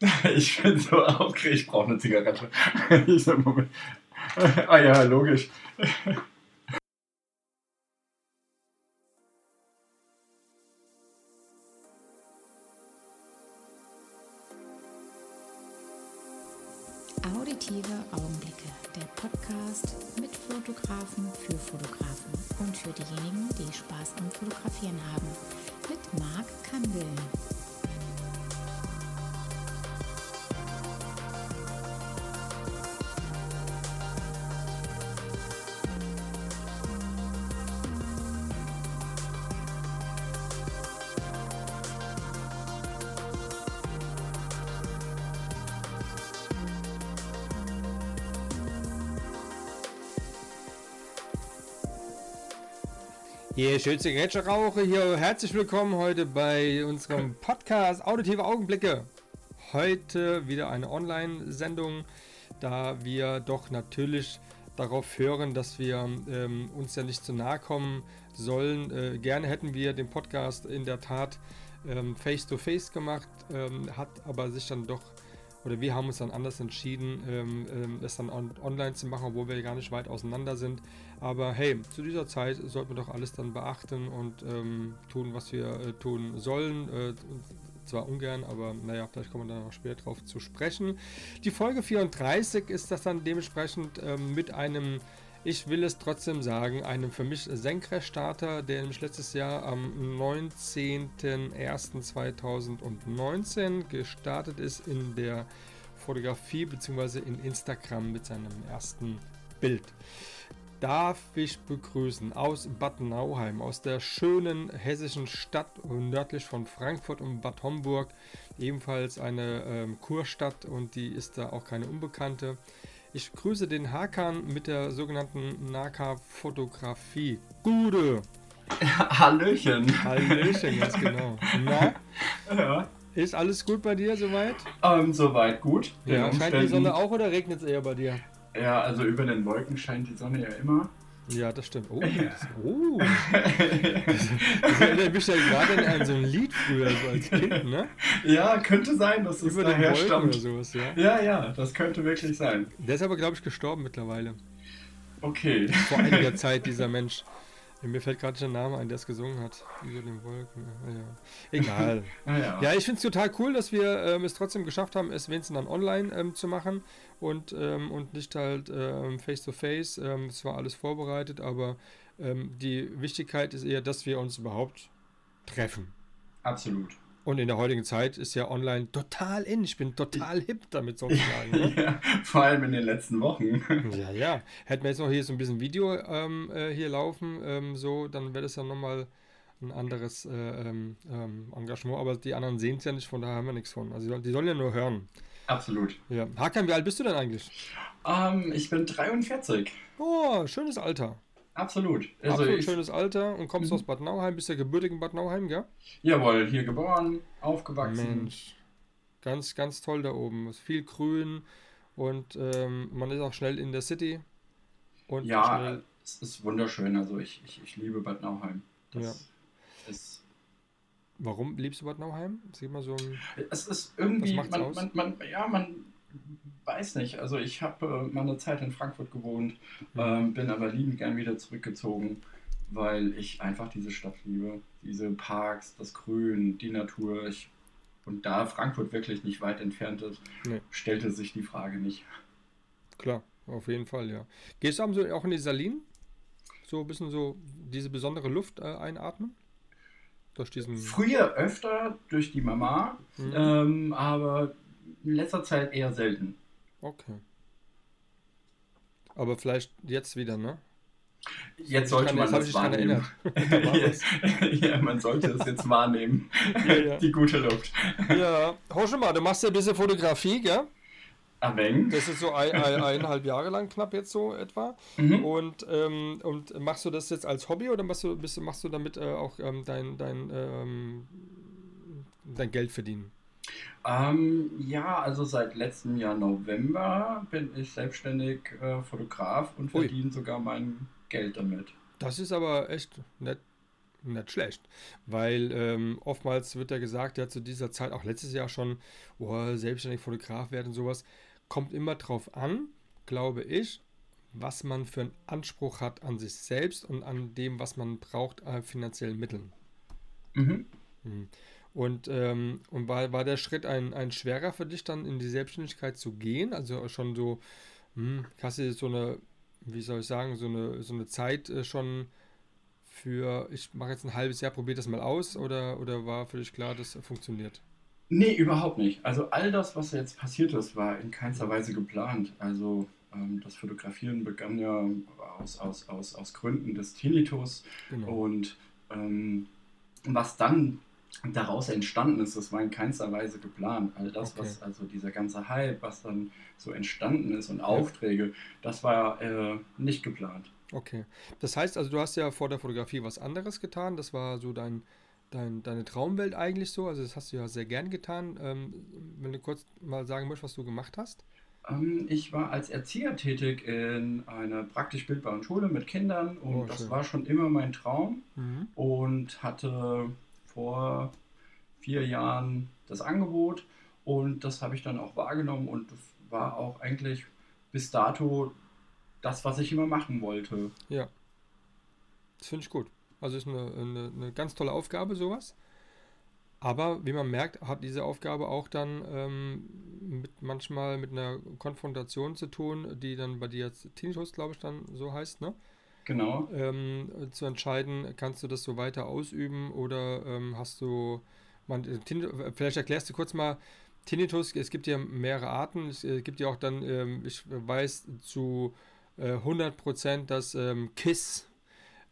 Ich bin so aufgeregt, ich brauche eine Zigarette. Ah ja, logisch. Hier, schönste Grätscherrauche hier. Herzlich willkommen heute bei unserem Podcast Auditive Augenblicke. Heute wieder eine Online-Sendung, da wir doch natürlich darauf hören, dass wir ähm, uns ja nicht zu nahe kommen sollen. Äh, gerne hätten wir den Podcast in der Tat ähm, face-to-face -face gemacht, ähm, hat aber sich dann doch oder wir haben uns dann anders entschieden, ähm, ähm, es dann on online zu machen, obwohl wir gar nicht weit auseinander sind. Aber hey, zu dieser Zeit sollten wir doch alles dann beachten und ähm, tun, was wir äh, tun sollen. Äh, zwar ungern, aber naja, vielleicht kommen wir dann auch später drauf zu sprechen. Die Folge 34 ist das dann dementsprechend ähm, mit einem ich will es trotzdem sagen, einem für mich Senkrechtstarter, der nämlich letztes Jahr am 19.01.2019 gestartet ist in der Fotografie bzw. in Instagram mit seinem ersten Bild. Darf ich begrüßen aus Bad Nauheim, aus der schönen hessischen Stadt nördlich von Frankfurt und Bad Homburg, ebenfalls eine ähm, Kurstadt und die ist da auch keine Unbekannte. Ich grüße den Hakan mit der sogenannten Naka-Fotografie. Gude! Hallöchen! Hallöchen, ganz genau. Na? Ja. Ist alles gut bei dir soweit? Ähm, soweit gut. Ja, scheint die Sonne auch oder regnet es eher bei dir? Ja, also über den Wolken scheint die Sonne ja immer. Ja, das stimmt. Oh, das, oh. Das, erinnert mich ja gerade an so ein Lied früher, so als Kind, ne? Ja, könnte sein, dass es Über daher den stammt. oder sowas, ja. Ja, ja, das könnte wirklich sein. Der ist aber, glaube ich, gestorben mittlerweile. Okay. Vor einiger Zeit, dieser Mensch. Mir fällt gerade der Name ein, der es gesungen hat. Über den Wolken. Ja. Egal. Ah, ja. Ja, ich finde es total cool, dass wir ähm, es trotzdem geschafft haben, es wenigstens dann online ähm, zu machen und, ähm, und nicht halt ähm, face-to-face. Ähm, es war alles vorbereitet, aber ähm, die Wichtigkeit ist eher, dass wir uns überhaupt treffen. Absolut. Und in der heutigen Zeit ist ja online total in. Ich bin total hip damit sozusagen. Ne? Ja, vor allem in den letzten Wochen. Ja, ja. Hätten wir jetzt noch hier so ein bisschen Video ähm, äh, hier laufen, ähm, so, dann wäre das ja nochmal ein anderes äh, ähm, ähm, Engagement. Aber die anderen sehen es ja nicht, von daher haben wir nichts von. Also die, sollen- ja nur hören. Absolut. Ja. Hakan, wie alt bist du denn eigentlich? Ähm, ich bin 43. Oh, schönes Alter. Absolut. Also Absolut ich, schönes Alter und kommst Mhm. aus Bad Nauheim, bist ja gebürtig in Bad Nauheim, gell? jawohl, hier geboren, aufgewachsen. Mensch. Ganz, ganz toll da oben. Ist viel Grün und ähm, man ist auch schnell in der City. Und Ja, schnell, es ist wunderschön. Also ich, ich, ich liebe Bad Nauheim. Das ist, warum liebst du Bad Nauheim? Sag mal so ein. es ist irgendwie, man, aus? man, man, ja, man weiß nicht. Also ich habe äh, mal eine Zeit in Frankfurt gewohnt, Mhm. ähm, bin aber liebend gern wieder zurückgezogen, weil ich einfach diese Stadt liebe. Diese Parks, das Grün, die Natur. Ich, und da Frankfurt wirklich nicht weit entfernt ist, Nee. stellte sich die Frage nicht. Klar, auf jeden Fall, ja. Gehst du abends auch in die Salinen? So ein bisschen so diese besondere Luft äh, einatmen? Durch diesen. Früher öfter durch die Mama, Mhm. ähm, aber in letzter Zeit eher selten. Okay. Aber vielleicht jetzt wieder, ne? Jetzt sollte kann- man das wahrnehmen. ja, man sollte es jetzt wahrnehmen. Ja, ja. Die gute Luft. Ja, hau schon mal, du machst ja ein bisschen Fotografie, gell? Ameng. Das ist so ein, ein, eineinhalb Jahre lang knapp jetzt so etwa. Mhm. Und, ähm, und machst du das jetzt als Hobby oder machst du, bist, machst du damit äh, auch ähm, dein, dein, ähm, dein Geld verdienen? Ähm, ja, also seit letztem Jahr November bin ich selbstständig äh, Fotograf und Ui. verdiene sogar mein Geld damit. Das ist aber echt nett. nicht schlecht. Weil ähm, oftmals wird ja gesagt, ja zu dieser Zeit, auch letztes Jahr schon, oh, selbstständig Fotograf werden und sowas, kommt immer drauf an, glaube ich, was man für einen Anspruch hat an sich selbst und an dem, was man braucht an finanziellen Mitteln. Mhm. mhm. Und, ähm, und war, war der Schritt ein, ein schwerer für dich dann in die Selbstständigkeit zu gehen? Also schon so, hm, hast du so eine, wie soll ich sagen, so eine, so eine Zeit äh, schon für, ich mache jetzt ein halbes Jahr, probiere das mal aus oder, oder war für dich klar, das funktioniert? Nee, überhaupt nicht. Also all das, was jetzt passiert ist, war in keinster Weise geplant. Also ähm, das Fotografieren begann ja aus, aus, aus, aus Gründen des Tinnitus genau. und ähm, was dann daraus entstanden ist, das war in keinster Weise geplant. All das, okay. was, also dieser ganze Hype, was dann so entstanden ist und Aufträge, das war äh, nicht geplant. Okay. Das heißt also, du hast ja vor der Fotografie was anderes getan. Das war so dein, dein, deine Traumwelt eigentlich so. Also das hast du ja sehr gern getan. Ähm, wenn du kurz mal sagen möchtest, was du gemacht hast. Ähm, ich war als Erzieher tätig in einer praktisch bildbaren Schule mit Kindern und oh, das war schon immer mein Traum mhm. und hatte vor vier Jahren das Angebot und das habe ich dann auch wahrgenommen und war auch eigentlich bis dato das, was ich immer machen wollte. Ja, das finde ich gut. Also ist eine, eine, eine ganz tolle Aufgabe, sowas. Aber wie man merkt, hat diese Aufgabe auch dann ähm, mit, manchmal mit einer Konfrontation zu tun, die dann bei dir jetzt Tinnitus, glaube ich, dann so heißt, ne? Genau. Ähm, zu entscheiden, kannst du das so weiter ausüben oder ähm, hast du, man, vielleicht erklärst du kurz mal, Tinnitus, es gibt ja mehrere Arten, es äh, gibt ja auch dann, ähm, ich weiß zu äh, 100% dass ähm, KISS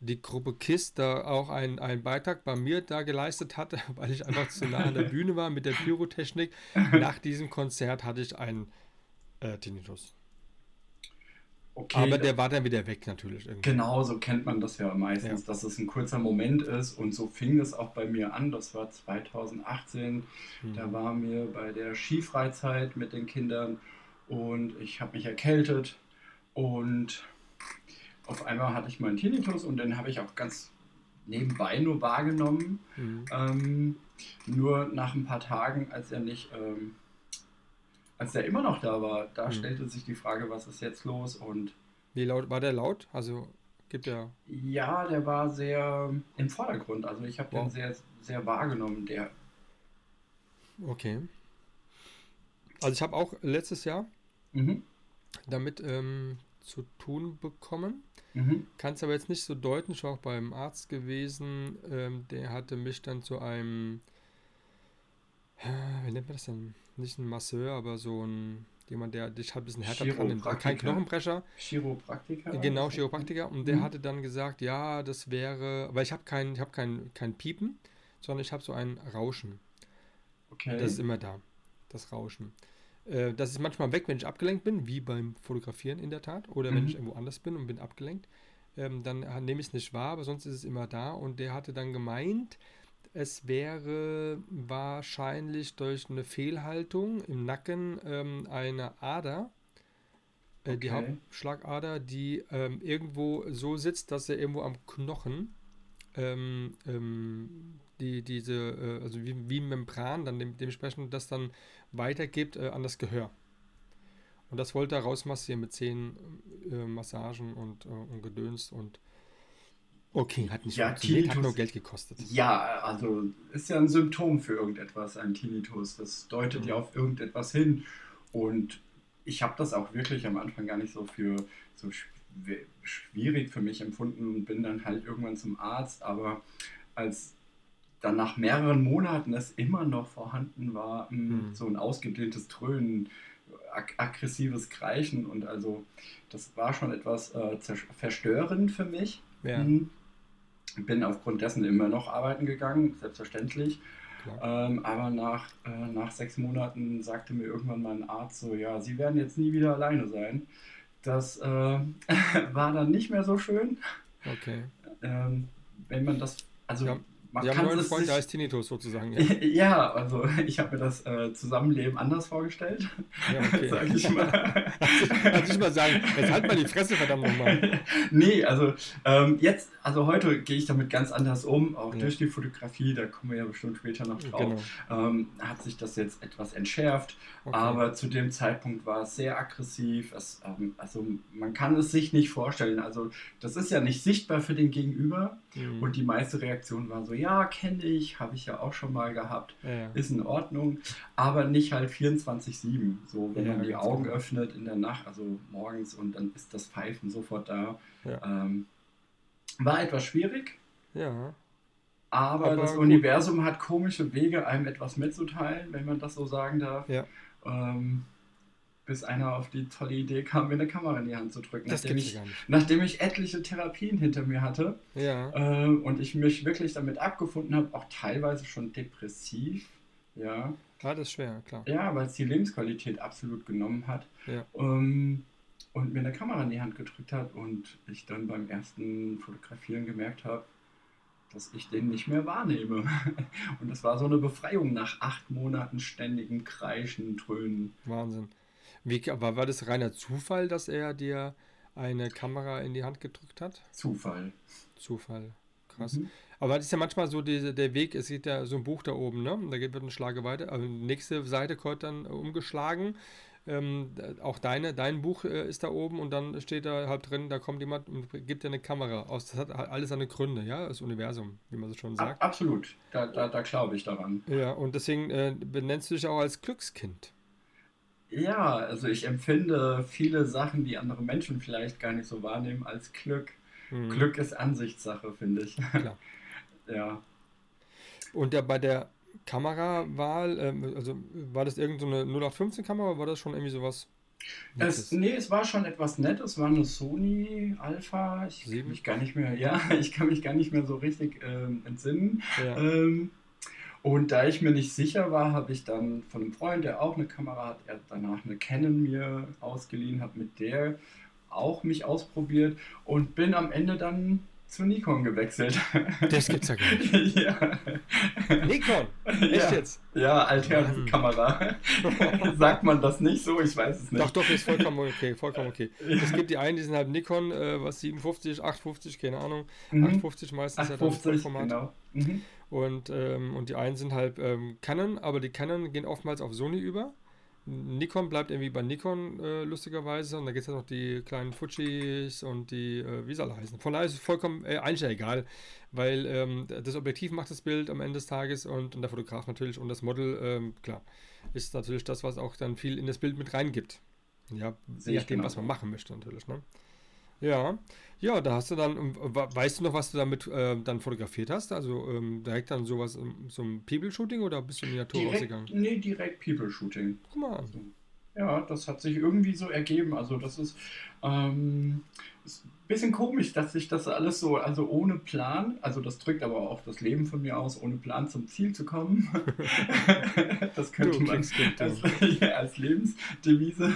die Gruppe KISS da auch einen, einen Beitrag bei mir da geleistet hatte, weil ich einfach zu nah an der Bühne war mit der Pyrotechnik. Nach diesem Konzert hatte ich einen äh, Tinnitus. Okay, Aber der war dann wieder weg natürlich. Irgendwie. Genau, so kennt man das ja meistens, ja. dass es ein kurzer Moment ist. Und so fing es auch bei mir an. Das war 2018. Mhm. Da war mir bei der Skifreizeit mit den Kindern und ich habe mich erkältet und auf einmal hatte ich meinen Tinnitus und den habe ich auch ganz nebenbei nur wahrgenommen. Mhm. Ähm, nur nach ein paar Tagen, als er nicht, ähm, als er immer noch da war, da mhm. stellte sich die Frage, was ist jetzt los und wie laut war der laut? Also gibt er? Ja, der war sehr im Vordergrund. Also ich habe wow. den sehr, sehr wahrgenommen. Der. Okay. Also ich habe auch letztes Jahr mhm. damit ähm, zu tun bekommen. Mhm. Kann es aber jetzt nicht so deuten. Ich war auch beim Arzt gewesen. Ähm, der hatte mich dann zu einem, wie nennt man das denn? Nicht ein Masseur, aber so ein, jemand, der dich halt ein bisschen härter dran nimmt. Kein Knochenbrecher. Chiropraktiker? Genau, Chiropraktiker. Und der mhm. hatte dann gesagt, ja, das wäre, weil ich habe kein, hab kein, kein Piepen, sondern ich habe so ein Rauschen. Okay. Das ist immer da, das Rauschen. Äh, das ist manchmal weg, wenn ich abgelenkt bin, wie beim Fotografieren in der Tat, oder mhm. wenn ich irgendwo anders bin und bin abgelenkt. Ähm, dann nehme ich es nicht wahr, aber sonst ist es immer da. Und der hatte dann gemeint, es wäre wahrscheinlich durch eine Fehlhaltung im Nacken ähm, eine Ader, äh, okay. die Hauptschlagader, die ähm, irgendwo so sitzt, dass er irgendwo am Knochen ähm, ähm, die, diese, äh, also wie, wie Membran dann dem, dementsprechend das dann weitergibt äh, an das Gehör. Und das wollte er rausmassieren mit zehn äh, Massagen und, äh, und Gedöns und okay, hat nicht ja, funktioniert, Tinnitus, hat nur Geld gekostet. Ja, also ist ja ein Symptom für irgendetwas, ein Tinnitus. Das deutet mhm. ja auf irgendetwas hin. Und ich habe das auch wirklich am Anfang gar nicht so für so schwierig für mich empfunden und bin dann halt irgendwann zum Arzt. Aber als dann nach mehreren Monaten es immer noch vorhanden war, mhm. so ein ausgedehntes Dröhnen, ag aggressives Kreischen und also das war schon etwas äh, verstörend für mich. Ja. Mhm. Bin aufgrund dessen immer noch arbeiten gegangen, selbstverständlich. Ähm, aber nach, äh, nach sechs Monaten sagte mir irgendwann mein Arzt so, ja, Sie werden jetzt nie wieder alleine sein. Das äh, war dann nicht mehr so schön. Okay. Ähm, wenn man das, also ja man Wir haben einen Freund, der heißt Tinnitus sozusagen. Ja, ja also ich habe mir das äh, Zusammenleben anders vorgestellt. Ja, okay. Sag ich mal. Kannst du mal sagen, jetzt halt mal die Fresse, verdammt nochmal. nee, also ähm, jetzt, also heute gehe ich damit ganz anders um, auch ja. durch die Fotografie, da kommen wir ja bestimmt später noch drauf. Genau. Ähm, hat sich das jetzt etwas entschärft, okay. aber zu dem Zeitpunkt war es sehr aggressiv. Es, ähm, also man kann es sich nicht vorstellen. Also das ist ja nicht sichtbar für den Gegenüber mhm. und die meiste Reaktion war so, ja, ja, kenne ich, habe ich ja auch schon mal gehabt, ja. ist in Ordnung, aber nicht halt 24-7. So, wenn ja, man die Augen genau. öffnet in der Nacht, also morgens und dann ist das Pfeifen sofort da. Ähm, war etwas schwierig. Ja. Aber, aber das gut. Universum hat komische Wege, einem etwas mitzuteilen, wenn man das so sagen darf. Ja. Ähm, bis einer auf die tolle Idee kam, mir eine Kamera in die Hand zu drücken. Das nachdem, ich, nachdem ich etliche Therapien hinter mir hatte ja. äh, und ich mich wirklich damit abgefunden habe, auch teilweise schon depressiv. Ja, ja das ist schwer, klar. Ja, weil es die Lebensqualität absolut genommen hat. Ja. Ähm, und mir eine Kamera in die Hand gedrückt hat und ich dann beim ersten Fotografieren gemerkt habe, dass ich den nicht mehr wahrnehme. Und das war so eine Befreiung nach acht Monaten ständigen Kreischen, Dröhnen. Wahnsinn. Wie, aber war das reiner Zufall, dass er dir eine Kamera in die Hand gedrückt hat? Zufall. Zufall. Krass. Mhm. Aber das ist ja manchmal so diese, der Weg, es geht ja so ein Buch da oben, ne? Da geht wird ein Schlage weiter. Also nächste Seite kommt dann umgeschlagen. Ähm, auch deine, dein Buch äh, ist da oben und dann steht da halt drin, da kommt jemand und gibt dir eine Kamera aus. Das hat alles seine Gründe, ja, das Universum, wie man so schon sagt. absolut, da, da, da glaube ich daran. Ja, und deswegen äh, benennst du dich auch als Glückskind. Ja, also ich empfinde viele Sachen, die andere Menschen vielleicht gar nicht so wahrnehmen, als Glück. Mhm. Glück ist Ansichtssache, finde ich. Klar. ja. Und der, bei der Kamerawahl, ähm, also war das irgendeine so 0815-Kamera oder war das schon irgendwie sowas? Es, nee, es war schon etwas nett. Es war eine Sony Alpha. Ich kann mich gar nicht mehr, ja, ich kann mich gar nicht mehr so richtig ähm, entsinnen. Ja. Ähm, und da ich mir nicht sicher war, habe ich dann von einem Freund, der auch eine Kamera hat, er hat danach eine Canon mir ausgeliehen, habe mit der auch mich ausprobiert und bin am Ende dann zu Nikon gewechselt. Das gibt's ja gar nicht. ja. Nikon? Echt ja. jetzt? Ja, Altherrenkamera. Sagt man das nicht so? Ich weiß es nicht. Doch, doch, ist vollkommen okay, vollkommen okay. Es gibt die einen, die sind halt Nikon, äh, was 57, 850, keine Ahnung. Mhm. 850 meistens 850, ja das Vollformat. Genau. Mhm. Und, ähm, und die einen sind halt ähm, Canon, aber die Canon gehen oftmals auf Sony über. Nikon bleibt irgendwie bei Nikon äh, lustigerweise und da gibt es ja noch die kleinen Fujis und die, äh, wie soll er heißen. Von daher ist es vollkommen äh, eigentlich egal, weil ähm, das Objektiv macht das Bild am Ende des Tages und, und der Fotograf natürlich und das Model, ähm, klar, ist natürlich das, was auch dann viel in das Bild mit reingibt. Ja, je nachdem, genau. was man machen möchte natürlich. Ne? Ja, ja, da hast du dann, weißt du noch, was du damit äh, dann fotografiert hast? Also ähm, direkt dann sowas, so ein People-Shooting oder bist du in die Natur direkt, rausgegangen? Nee, direkt People-Shooting. Guck mal. Also, ja, das hat sich irgendwie so ergeben. Also das ist, ähm, ist ein bisschen komisch, dass sich das alles so, also ohne Plan, also das drückt aber auch das Leben von mir aus, ohne Plan zum Ziel zu kommen. das könnte man als, ja, als Lebensdevise.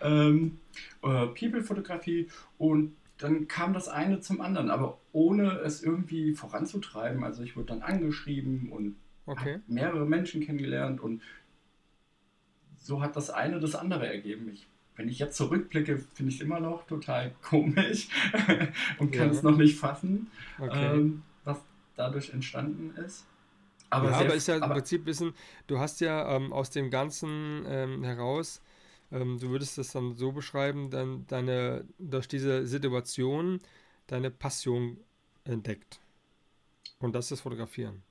Ähm, äh, People-Fotografie und dann kam das eine zum anderen, aber ohne es irgendwie voranzutreiben. Also ich wurde dann angeschrieben und okay. mehrere Menschen kennengelernt und so hat das eine das andere ergeben. Ich, wenn ich jetzt zurückblicke, finde ich es immer noch total komisch und kann ja. es noch nicht fassen, okay. ähm, was dadurch entstanden ist. Aber, ja, aber ist ja im Prinzip wissen, du hast ja ähm, aus dem Ganzen ähm, heraus ähm, du würdest das dann so beschreiben, dann deine, durch diese Situation deine Passion entdeckt. Und das ist Fotografieren.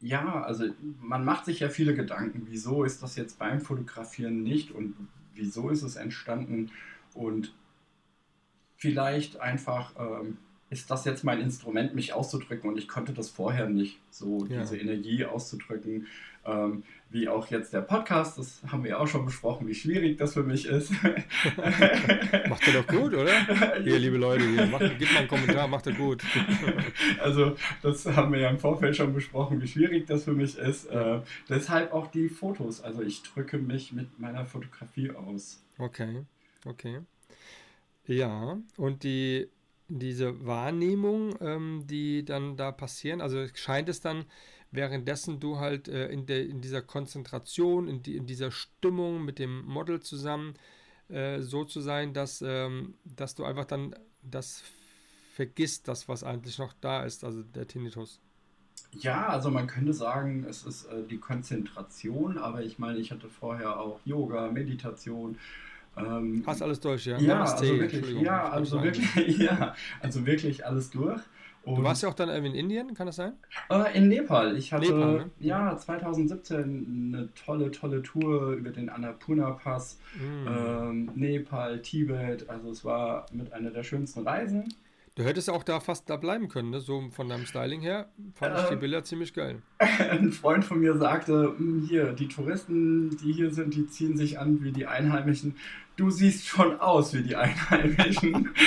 Ja, also man macht sich ja viele Gedanken, wieso ist das jetzt beim Fotografieren nicht und wieso ist es entstanden und vielleicht einfach ähm, ist das jetzt mein Instrument, mich auszudrücken und ich konnte das vorher nicht, so ja. diese Energie auszudrücken. Ähm, wie auch jetzt der Podcast, das haben wir auch schon besprochen, wie schwierig das für mich ist. macht er doch gut, oder? Hier, liebe Leute, hier, macht, gebt mal einen Kommentar, macht er gut. also, das haben wir ja im Vorfeld schon besprochen, wie schwierig das für mich ist. Äh, deshalb auch die Fotos. Also, ich drücke mich mit meiner Fotografie aus. Okay, okay. Ja, und die diese Wahrnehmung, ähm, die dann da passieren, also scheint es dann, währenddessen du halt äh, in, der, in dieser Konzentration, in, die, in dieser Stimmung mit dem Model zusammen äh, so zu sein, dass, ähm, dass du einfach dann das vergisst, das, was eigentlich noch da ist, also der Tinnitus. Ja, also man könnte sagen, es ist äh, die Konzentration, aber ich meine, ich hatte vorher auch Yoga, Meditation. Ähm, Hast alles durch, ja? Ja, also wirklich, ja, also wirklich, ja, also wirklich alles durch. Und du warst ja auch dann in Indien, kann das sein? Äh, in Nepal. Ich hatte Nepal, ne? ja 2017 eine tolle, tolle Tour über den Annapurna Pass, mm. ähm, Nepal, Tibet. Also es war mit einer der schönsten Reisen. Du hättest auch da fast da bleiben können, ne? so von deinem Styling her. Fand ich die ähm, Bilder ziemlich geil. Ein Freund von mir sagte, hm, hier, die Touristen, die hier sind, die ziehen sich an wie die Einheimischen. Du siehst schon aus wie die Einheimischen.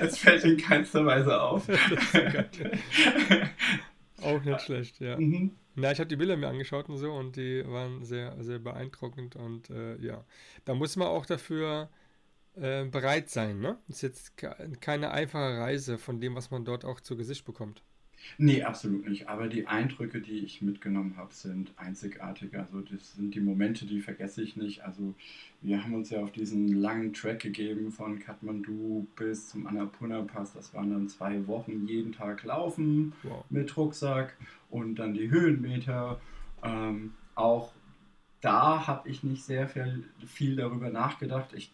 Es fällt in keinster Weise auf. auch nicht schlecht, ja. Mhm. Na, ich habe die Bilder mir angeschaut und so und die waren sehr, sehr beeindruckend und äh, ja, da muss man auch dafür äh, bereit sein. Ne? Das ist jetzt keine einfache Reise von dem, was man dort auch zu Gesicht bekommt. Nee, absolut nicht. Aber die Eindrücke, die ich mitgenommen habe, sind einzigartig. Also das sind die Momente, die vergesse ich nicht. Also wir haben uns ja auf diesen langen Track gegeben von Kathmandu bis zum Annapurna Pass. Das waren dann zwei Wochen jeden Tag laufen wow. mit Rucksack und dann die Höhenmeter. Ähm, auch da habe ich nicht sehr viel, viel darüber nachgedacht. Ich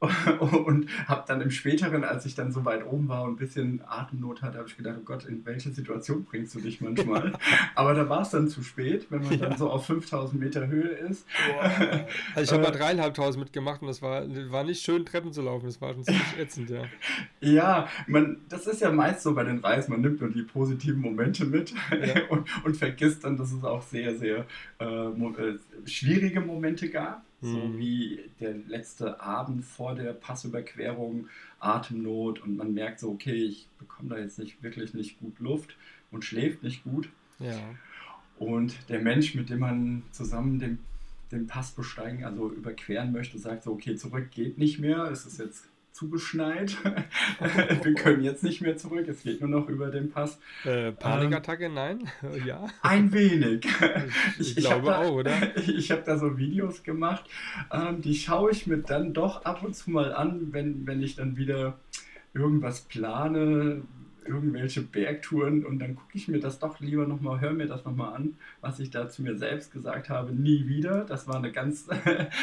und habe dann im späteren, als ich dann so weit oben war und ein bisschen Atemnot hatte, habe ich gedacht, oh Gott, in welche Situation bringst du dich manchmal? Aber da war es dann zu spät, wenn man ja. dann so auf 5000 Meter Höhe ist. Wow. Also ich habe mal dreieinhalbtausend mitgemacht und das war, war nicht schön, Treppen zu laufen. Das war schon ziemlich ätzend, ja. Ja, man, das ist ja meist so bei den Reisen, man nimmt nur die positiven Momente mit ja. und, und vergisst dann, dass es auch sehr, sehr äh, äh schwierige Momente gab. So mhm. wie der letzte Abend vor der Passüberquerung, Atemnot und man merkt so, okay, ich bekomme da jetzt nicht wirklich nicht gut Luft und schläft nicht gut. Ja. Und der Mensch, mit dem man zusammen den, den Pass besteigen, also überqueren möchte, sagt so, okay, zurück geht nicht mehr, es ist jetzt zugeschneit. wir können jetzt nicht mehr zurück, es geht nur noch über den Pass. Äh, Panikattacke, ähm, nein? ja. Ein wenig. Ich, ich glaube da, auch, oder? Ich habe da so Videos gemacht, ähm, die schaue ich mir dann doch ab und zu mal an, wenn, wenn ich dann wieder irgendwas plane, irgendwelche Bergtouren und dann gucke ich mir das doch lieber nochmal, höre mir das nochmal an, was ich da zu mir selbst gesagt habe, nie wieder. Das war eine ganz,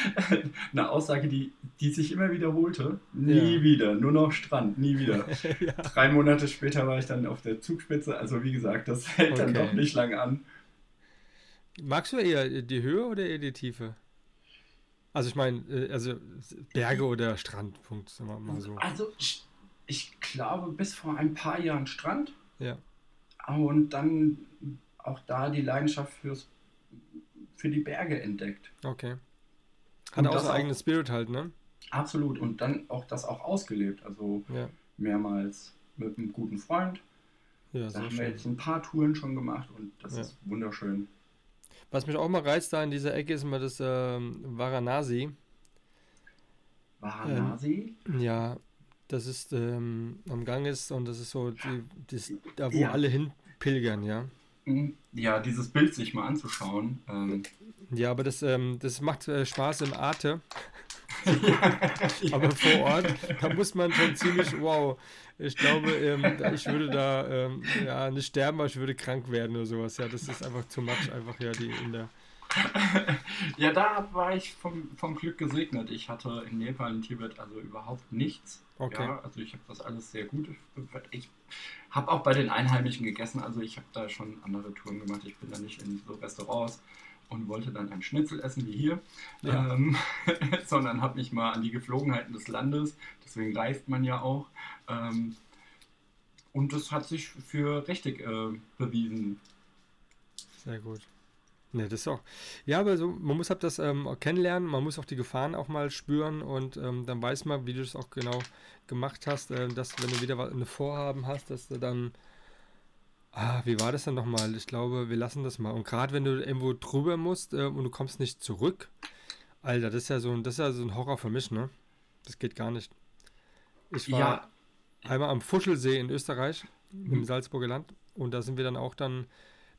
eine Aussage, die, die sich immer wiederholte. Nie ja. wieder, nur noch Strand, nie wieder. ja. Drei Monate später war ich dann auf der Zugspitze, also wie gesagt, das hält okay. dann doch nicht lang an. Magst du eher die Höhe oder eher die Tiefe? Also ich meine, äh, also Berge oder Strandpunkt, sagen wir mal so. Also ich glaube, bis vor ein paar Jahren Strand. Ja. Und dann auch da die Leidenschaft fürs, für die Berge entdeckt. Okay. Hat und auch sein eigenes Spirit halt, ne? Absolut. Und dann auch das auch ausgelebt. Also ja. mehrmals mit einem guten Freund. Ja, da haben schön. wir jetzt ein paar Touren schon gemacht und das ja. ist wunderschön. Was mich auch mal reizt da in dieser Ecke ist immer das ähm, Varanasi. Varanasi? Ähm, ja, das ist ähm, am Gang ist und das ist so die, das, da, wo ja. alle hinpilgern, ja. Mhm. Ja, dieses Bild sich mal anzuschauen. Ähm. Ja, aber das, ähm, das macht äh, Spaß im Arte. ja. Aber vor Ort, da muss man schon ziemlich, wow, ich glaube, ähm, ich würde da ähm, ja, nicht sterben, aber ich würde krank werden oder sowas. Ja, das ist einfach zu much, einfach ja, die in der ja, da war ich vom, vom Glück gesegnet. Ich hatte in Nepal und Tibet also überhaupt nichts. Okay. Ja, also ich habe das alles sehr gut. Ich habe auch bei den Einheimischen gegessen. Also ich habe da schon andere Touren gemacht. Ich bin da nicht in so Restaurants und wollte dann ein Schnitzel essen wie hier, ja. ähm, sondern habe mich mal an die Geflogenheiten des Landes, deswegen reist man ja auch. Ähm, und das hat sich für richtig äh, bewiesen. Sehr gut. Ne, das ist auch. Ja, aber so, man muss halt das ähm, kennenlernen, man muss auch die Gefahren auch mal spüren und ähm, dann weiß man, wie du das auch genau gemacht hast, äh, dass wenn du wieder eine Vorhaben hast, dass du dann. Ah, wie war das dann nochmal? Ich glaube, wir lassen das mal. Und gerade wenn du irgendwo drüber musst äh, und du kommst nicht zurück, Alter, das ist ja so ein, das ist ja so ein Horror für mich, ne? Das geht gar nicht. Ich war ja. einmal am Fuschelsee in Österreich, mhm. im Salzburger Land, und da sind wir dann auch dann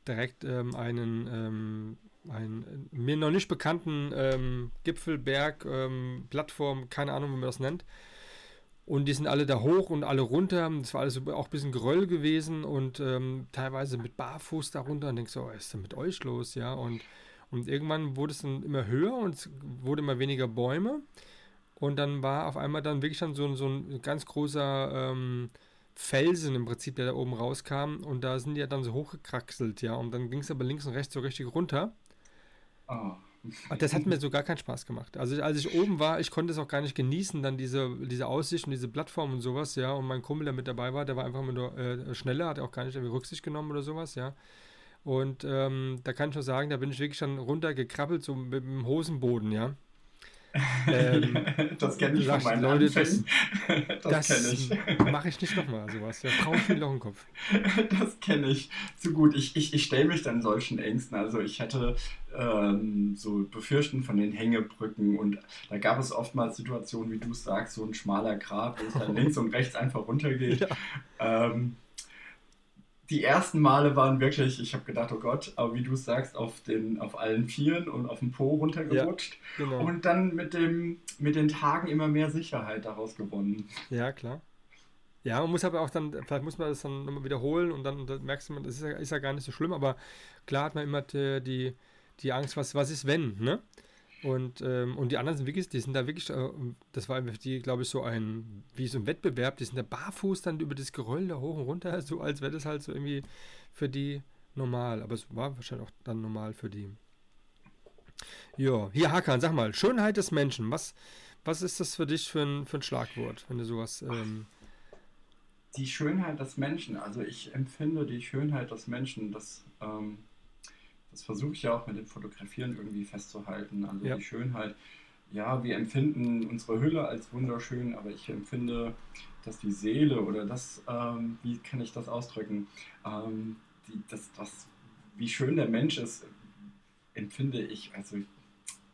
direkt ähm, einen, ähm, einen mir noch nicht bekannten ähm, Gipfelberg, ähm, Plattform, keine Ahnung, wie man das nennt. Und die sind alle da hoch und alle runter. Das war alles auch ein bisschen Geröll gewesen und ähm, teilweise mit Barfuß darunter. Und denkst so, was ist denn mit euch los? Ja, und, und irgendwann wurde es dann immer höher und es wurde immer weniger Bäume. Und dann war auf einmal dann wirklich dann so, so ein ganz großer ähm, Felsen im Prinzip, der da oben rauskam. Und da sind die ja dann so hochgekraxelt, ja. Und dann ging es aber links und rechts so richtig runter. Oh. Das hat mir so gar keinen Spaß gemacht. Also als ich oben war, ich konnte es auch gar nicht genießen, dann diese, diese Aussicht und diese Plattform und sowas, ja. Und mein Kumpel, der mit dabei war, der war einfach nur äh, schneller, hat auch gar nicht irgendwie Rücksicht genommen oder sowas, ja. Und ähm, da kann ich nur sagen, da bin ich wirklich dann runtergekrabbelt, so mit dem Hosenboden, ja. Ähm, das kenne ich von meinen Leute, Anfängen. Das, das, das kenne ich. Mache ich nicht nochmal sowas. Da brauche ich noch einen Kopf. Das kenne ich zu gut. Ich, ich, ich stelle mich dann solchen Ängsten. Also ich hätte ähm, so Befürchten von den Hängebrücken und da gab es oftmals Situationen, wie du sagst, so ein schmaler Grat, wo es dann links und rechts einfach runtergeht. Ja. Ähm, die ersten Male waren wirklich, ich habe gedacht, oh Gott, aber wie du sagst, auf, den, auf allen Vieren und auf dem Po runtergerutscht. Ja, genau. Und dann mit, dem, mit den Tagen immer mehr Sicherheit daraus gewonnen. Ja, klar. Ja, man muss aber auch dann, vielleicht muss man das dann nochmal wiederholen und dann, dann merkst du, das ist ja, ist ja, gar nicht so schlimm, aber klar hat man immer die, die Angst, was, was ist wenn, ne? Und, ähm, und die anderen sind wirklich, die sind da wirklich, äh, das war für die, glaube ich, so ein, wie so ein Wettbewerb, die sind da barfuß dann über das Geröll da hoch und runter, so als wäre das halt so irgendwie für die normal. Aber es war wahrscheinlich auch dann normal für die. Ja, hier Hakan, sag mal, Schönheit des Menschen, was, was ist das für dich für ein, für ein Schlagwort, wenn du sowas. Ähm die Schönheit des Menschen, also ich empfinde die Schönheit des Menschen, das. Ähm das versuche ich ja auch mit dem Fotografieren irgendwie festzuhalten. Also ja. die Schönheit. Ja, wir empfinden unsere Hülle als wunderschön, aber ich empfinde, dass die Seele oder das, ähm, wie kann ich das ausdrücken, ähm, die, das, das, wie schön der Mensch ist, empfinde ich, also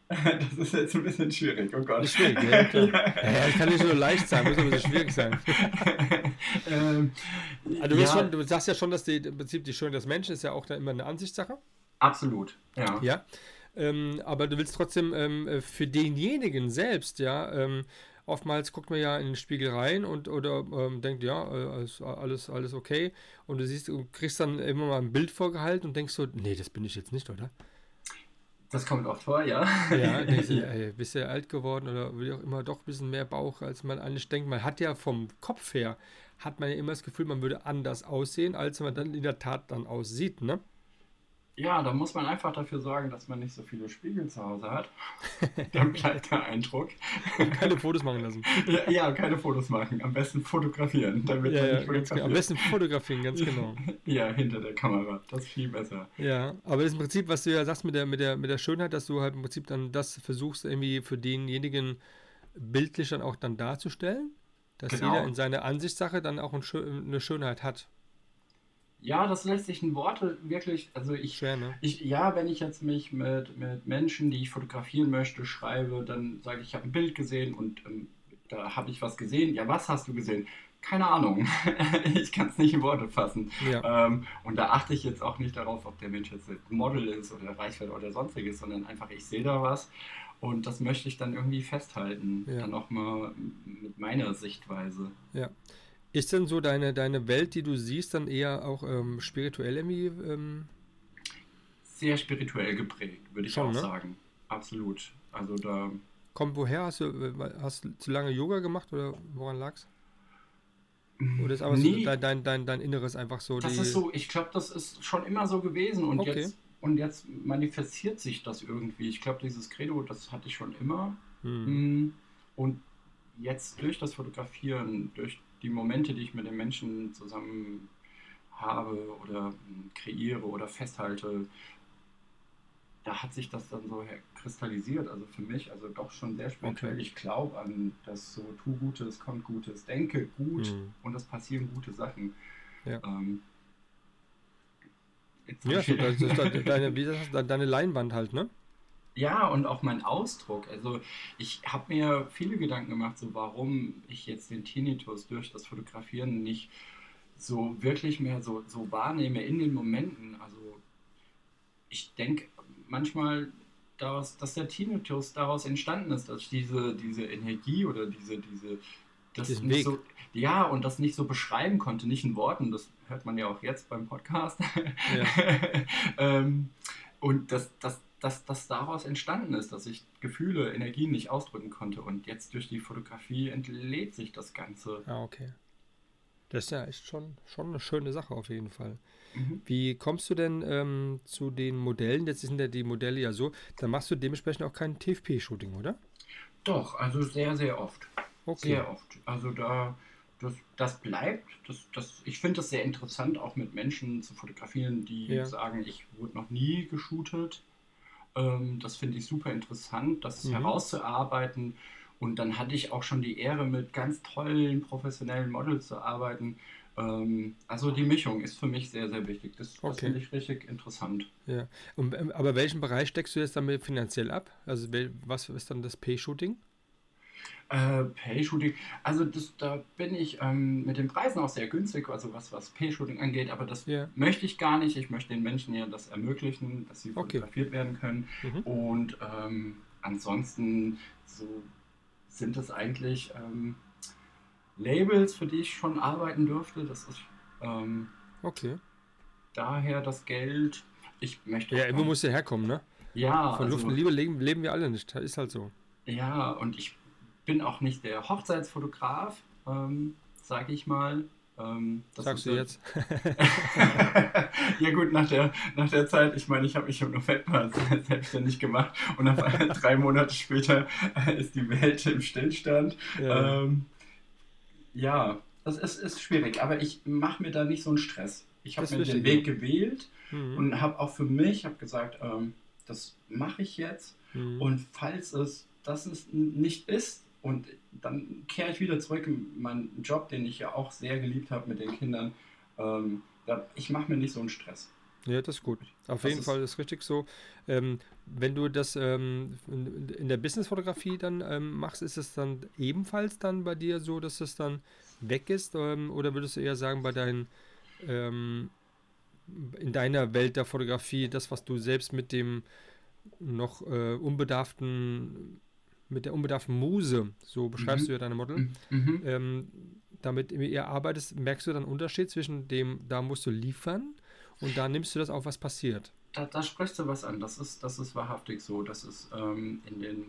das ist jetzt ein bisschen schwierig, oh Gott. Schwierig, ja, klar. ja, kann nicht nur leicht sein, muss aber so schwierig sein. ähm, also du, ja. schon, du, sagst ja schon, dass die, im Prinzip die Schönheit des Menschen ist ja auch immer eine Ansichtssache. Absolut, ja. Ja. Ähm, aber du willst trotzdem ähm, für denjenigen selbst, ja, ähm, oftmals guckt man ja in den Spiegel rein und oder ähm, denkt, ja, äh, alles, alles, alles okay. Und du siehst, du kriegst dann immer mal ein Bild vorgehalten und denkst so, nee, das bin ich jetzt nicht, oder? Das kommt oft vor, ja. Ja, denkst du, ey, bist du alt geworden oder wie auch immer, doch ein bisschen mehr Bauch, als man eigentlich denkt. Man hat ja vom Kopf her, hat man ja immer das Gefühl, man würde anders aussehen, als man dann in der Tat dann aussieht, ne? Ja, da muss man einfach dafür sorgen, dass man nicht so viele Spiegel zu Hause hat. Dann bleibt der Eindruck. Und keine Fotos machen lassen. Ja, ja, keine Fotos machen. Am besten fotografieren, damit ja, man nicht fotografiert. Genau. Am besten fotografieren, ganz genau. ja, hinter der Kamera. Das ist viel besser. Ja, aber das ist im Prinzip, was du ja sagst mit der, mit der, mit der Schönheit, dass du halt im Prinzip dann das versuchst, irgendwie für denjenigen bildlich dann auch dann darzustellen. Dass genau. jeder in seiner Ansichtssache dann auch eine Schönheit hat. Ja, das lässt sich in Worte wirklich, also ich, Schwer, ne? ich ja, wenn ich jetzt mich mit, mit Menschen, die ich fotografieren möchte, schreibe, dann sage ich, ich habe ein Bild gesehen und ähm, da habe ich was gesehen. Ja, was hast du gesehen? Keine Ahnung. ich kann es nicht in Worte fassen. Ja. Ähm, und da achte ich jetzt auch nicht darauf, ob der Mensch jetzt ein Model ist oder Reichweite oder sonstiges, sondern einfach, ich sehe da was und das möchte ich dann irgendwie festhalten. Ja. Dann auch mal mit meiner Sichtweise. Ja. Ist denn so deine, deine Welt, die du siehst, dann eher auch ähm, spirituell irgendwie? Ähm? Sehr spirituell geprägt, würde ich Schon, auch ne? sagen. Absolut. Also da. Kommt woher? Hast du, hast du zu lange Yoga gemacht oder woran lag's? Oder ist aber nee. so dein, dein, dein, dein Inneres einfach so? Das ist so, ich glaube, das ist schon immer so gewesen und okay. jetzt und jetzt manifestiert sich das irgendwie. Ich glaube, dieses Credo, das hatte ich schon immer. Hm. Mm. Und jetzt durch das Fotografieren, durch die Momente, die ich mit den Menschen zusammen habe oder kreiere oder festhalte, da hat sich das dann so kristallisiert, also für mich, also doch schon sehr spirituell. Okay. Ich glaube an das so, tu Gutes, kommt Gutes, denke gut mhm. und es passieren gute Sachen. Ja. Ähm, ja, so, das ist deine, wie das, deine Leinwand halt, ne? Ja, und auch mein Ausdruck. Also ich habe mir viele Gedanken gemacht, so warum ich jetzt den Tinnitus durch das Fotografieren nicht so wirklich mehr so, so wahrnehme in den Momenten. Also ich denke manchmal, daraus, dass der Tinnitus daraus entstanden ist, dass diese, diese Energie oder diese, diese das Diesen nicht Weg. so, ja, und das nicht so beschreiben konnte, nicht in Worten, das hört man ja auch jetzt beim Podcast. ähm, und dass das, das, das daraus entstanden ist, dass ich Gefühle, Energien nicht ausdrücken konnte. Und jetzt durch die Fotografie entlädt sich das Ganze. Ah, okay. Das ist ja echt schon, schon eine schöne Sache auf jeden Fall. Mhm. Wie kommst du denn ähm, zu den Modellen? Jetzt sind ja die Modelle ja so, da machst du dementsprechend auch kein TFP-Shooting, oder? Doch, also sehr, sehr oft. Okay. Sehr oft. Also da, das, das bleibt. Das, das, ich finde das sehr interessant, auch mit Menschen zu fotografieren, die Ja. sagen, ich wurde noch nie geshootet. Ähm, das finde ich super interessant, das Mhm. herauszuarbeiten. Und dann hatte ich auch schon die Ehre, mit ganz tollen professionellen Models zu arbeiten. Ähm, also die Mischung ist für mich sehr, sehr wichtig. Das, das Okay. finde ich richtig interessant. Ja. Und, ähm, aber welchen Bereich steckst du jetzt damit finanziell ab? Also was ist dann das P-Shooting? Äh, Pay-Shooting, also das, da bin ich ähm, mit den Preisen auch sehr günstig, also was, was Pay-Shooting angeht, aber das Ja. möchte ich gar nicht. Ich möchte den Menschen ja das ermöglichen, dass sie Okay. fotografiert werden können. Mhm. Und ähm, ansonsten so sind es eigentlich ähm, Labels, für die ich schon arbeiten dürfte. Das ist ähm, Okay. daher das Geld. Ich möchte Ja, immer muss ja herkommen, ne? ja, Von Luft also- und Liebe leben, leben wir alle nicht. Ist halt so. Ja, und ich bin auch nicht der Hochzeitsfotograf, ähm, sage ich mal. Ähm, das Sagst ist du ja- jetzt? ja gut, nach der, nach der Zeit, ich meine, ich habe mich im November selbstständig gemacht und auf einmal drei Monate später äh, ist die Welt im Stillstand. Ja. Ähm, ja, das ist, ist schwierig, aber ich mache mir da nicht so einen Stress. Ich habe mir den Weg gewählt Mhm. und habe auch für mich hab gesagt, ähm, das mache ich jetzt. Mhm. Und falls es das nicht ist, und dann kehre ich wieder zurück in meinen Job, den ich ja auch sehr geliebt habe mit den Kindern. Ähm, ich mache mir nicht so einen Stress. Ja, das ist gut. Auf Das jeden ist- Fall ist richtig so. Ähm, wenn du das ähm, in, in der Businessfotografie dann ähm, machst, ist es dann ebenfalls dann bei dir so, dass es dann weg ist? Ähm, oder würdest du eher sagen, bei deinen ähm, in deiner Welt der Fotografie, das, was du selbst mit dem noch äh, unbedarften, mit der unbedarften Muse, so beschreibst Mhm. du ja deine Model, Mhm. ähm, damit ihr arbeitest, merkst du dann einen Unterschied zwischen dem, da musst du liefern und da nimmst du das auf, was passiert. Da, da sprichst du was an. Das ist, das ist wahrhaftig so. Das ist ähm, in den,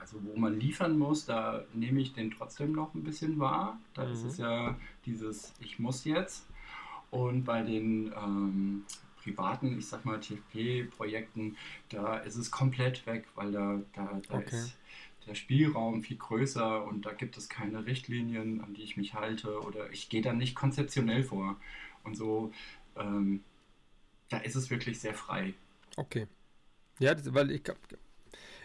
also wo man liefern muss, da nehme ich den trotzdem noch ein bisschen wahr. Da ist Mhm. es ja dieses Ich muss jetzt. Und bei den ähm, privaten, ich sag mal TFP-Projekten, da ist es komplett weg, weil da, da, da Okay. ist der Spielraum viel größer und da gibt es keine Richtlinien, an die ich mich halte oder ich gehe da nicht konzeptionell vor. Und so, ähm, da ist es wirklich sehr frei. Okay. Ja, das, weil ich,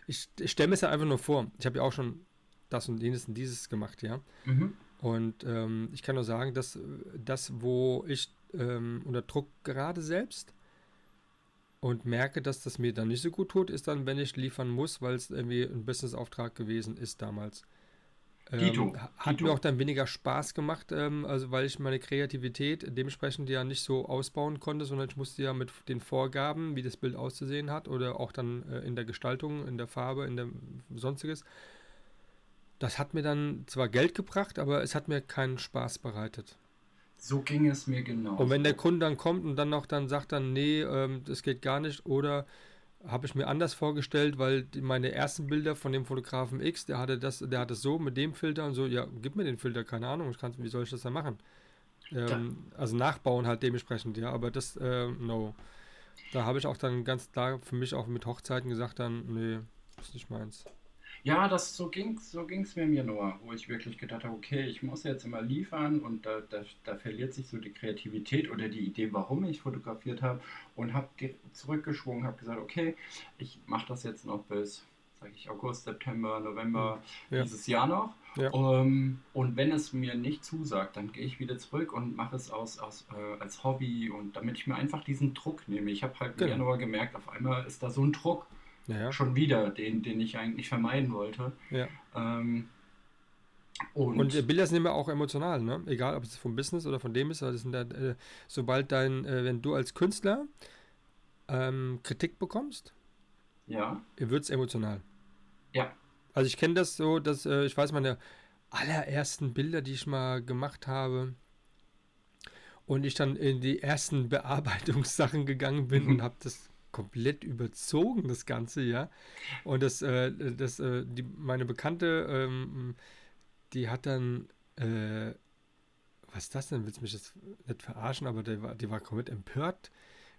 ich, ich stelle mir es ja einfach nur vor. Ich habe ja auch schon das und jenes und dieses gemacht, ja. Mhm. Und ähm, ich kann nur sagen, dass das, wo ich ähm, unter Druck gerade selbst und merke, dass das mir dann nicht so gut tut, ist dann, wenn ich liefern muss, weil es irgendwie ein Businessauftrag gewesen ist damals. Ähm, ha- hat Dito. mir auch dann weniger Spaß gemacht, ähm, also weil ich meine Kreativität dementsprechend ja nicht so ausbauen konnte, sondern ich musste ja mit den Vorgaben, wie das Bild auszusehen hat oder auch dann äh, in der Gestaltung, in der Farbe, in der sonstiges. Das hat mir dann zwar Geld gebracht, aber es hat mir keinen Spaß bereitet. So ging es mir genau. Und wenn der Kunde dann kommt und dann noch dann sagt dann, nee, ähm, das geht gar nicht oder habe ich mir anders vorgestellt, weil die, meine ersten Bilder von dem Fotografen X, der hatte das, der hat es so mit dem Filter und so, ja, gib mir den Filter, keine Ahnung, ich kann, wie soll ich das dann machen? Ähm, also nachbauen halt dementsprechend, ja, aber das, äh, no. Da habe ich auch dann ganz klar für mich auch mit Hochzeiten gesagt dann, nee, ist nicht meins. Ja, das so ging so ging's mir mir nur, wo ich wirklich gedacht habe, okay, ich muss jetzt immer liefern und da, da, da verliert sich so die Kreativität oder die Idee, warum ich fotografiert habe und habe zurückgeschwungen, habe gesagt, okay, ich mache das jetzt noch bis, sage ich, August, September, November Ja. dieses Jahr noch. Ja. Ähm, und wenn es mir nicht zusagt, dann gehe ich wieder zurück und mache es aus, aus, äh, als Hobby und damit ich mir einfach diesen Druck nehme. Ich habe halt im Genau. Januar gemerkt, auf einmal ist da so ein Druck. Ja. Schon wieder, den, den ich eigentlich vermeiden wollte. Ja. Ähm, und, und, Bilder sind immer auch emotional, ne? Egal, ob es vom Business oder von dem ist. Also da, äh, sobald dein, äh, wenn du als Künstler ähm, Kritik bekommst, ja. wird es emotional. Ja. Also ich kenne das so, dass äh, ich weiß, meine allerersten Bilder, die ich mal gemacht habe, und ich dann in die ersten Bearbeitungssachen gegangen bin mhm. und habe das komplett überzogen, das Ganze, ja. Und das, äh, das, äh, die, meine Bekannte, ähm, die hat dann, äh, was ist das denn? Willst du mich jetzt nicht verarschen, aber die war, die war komplett empört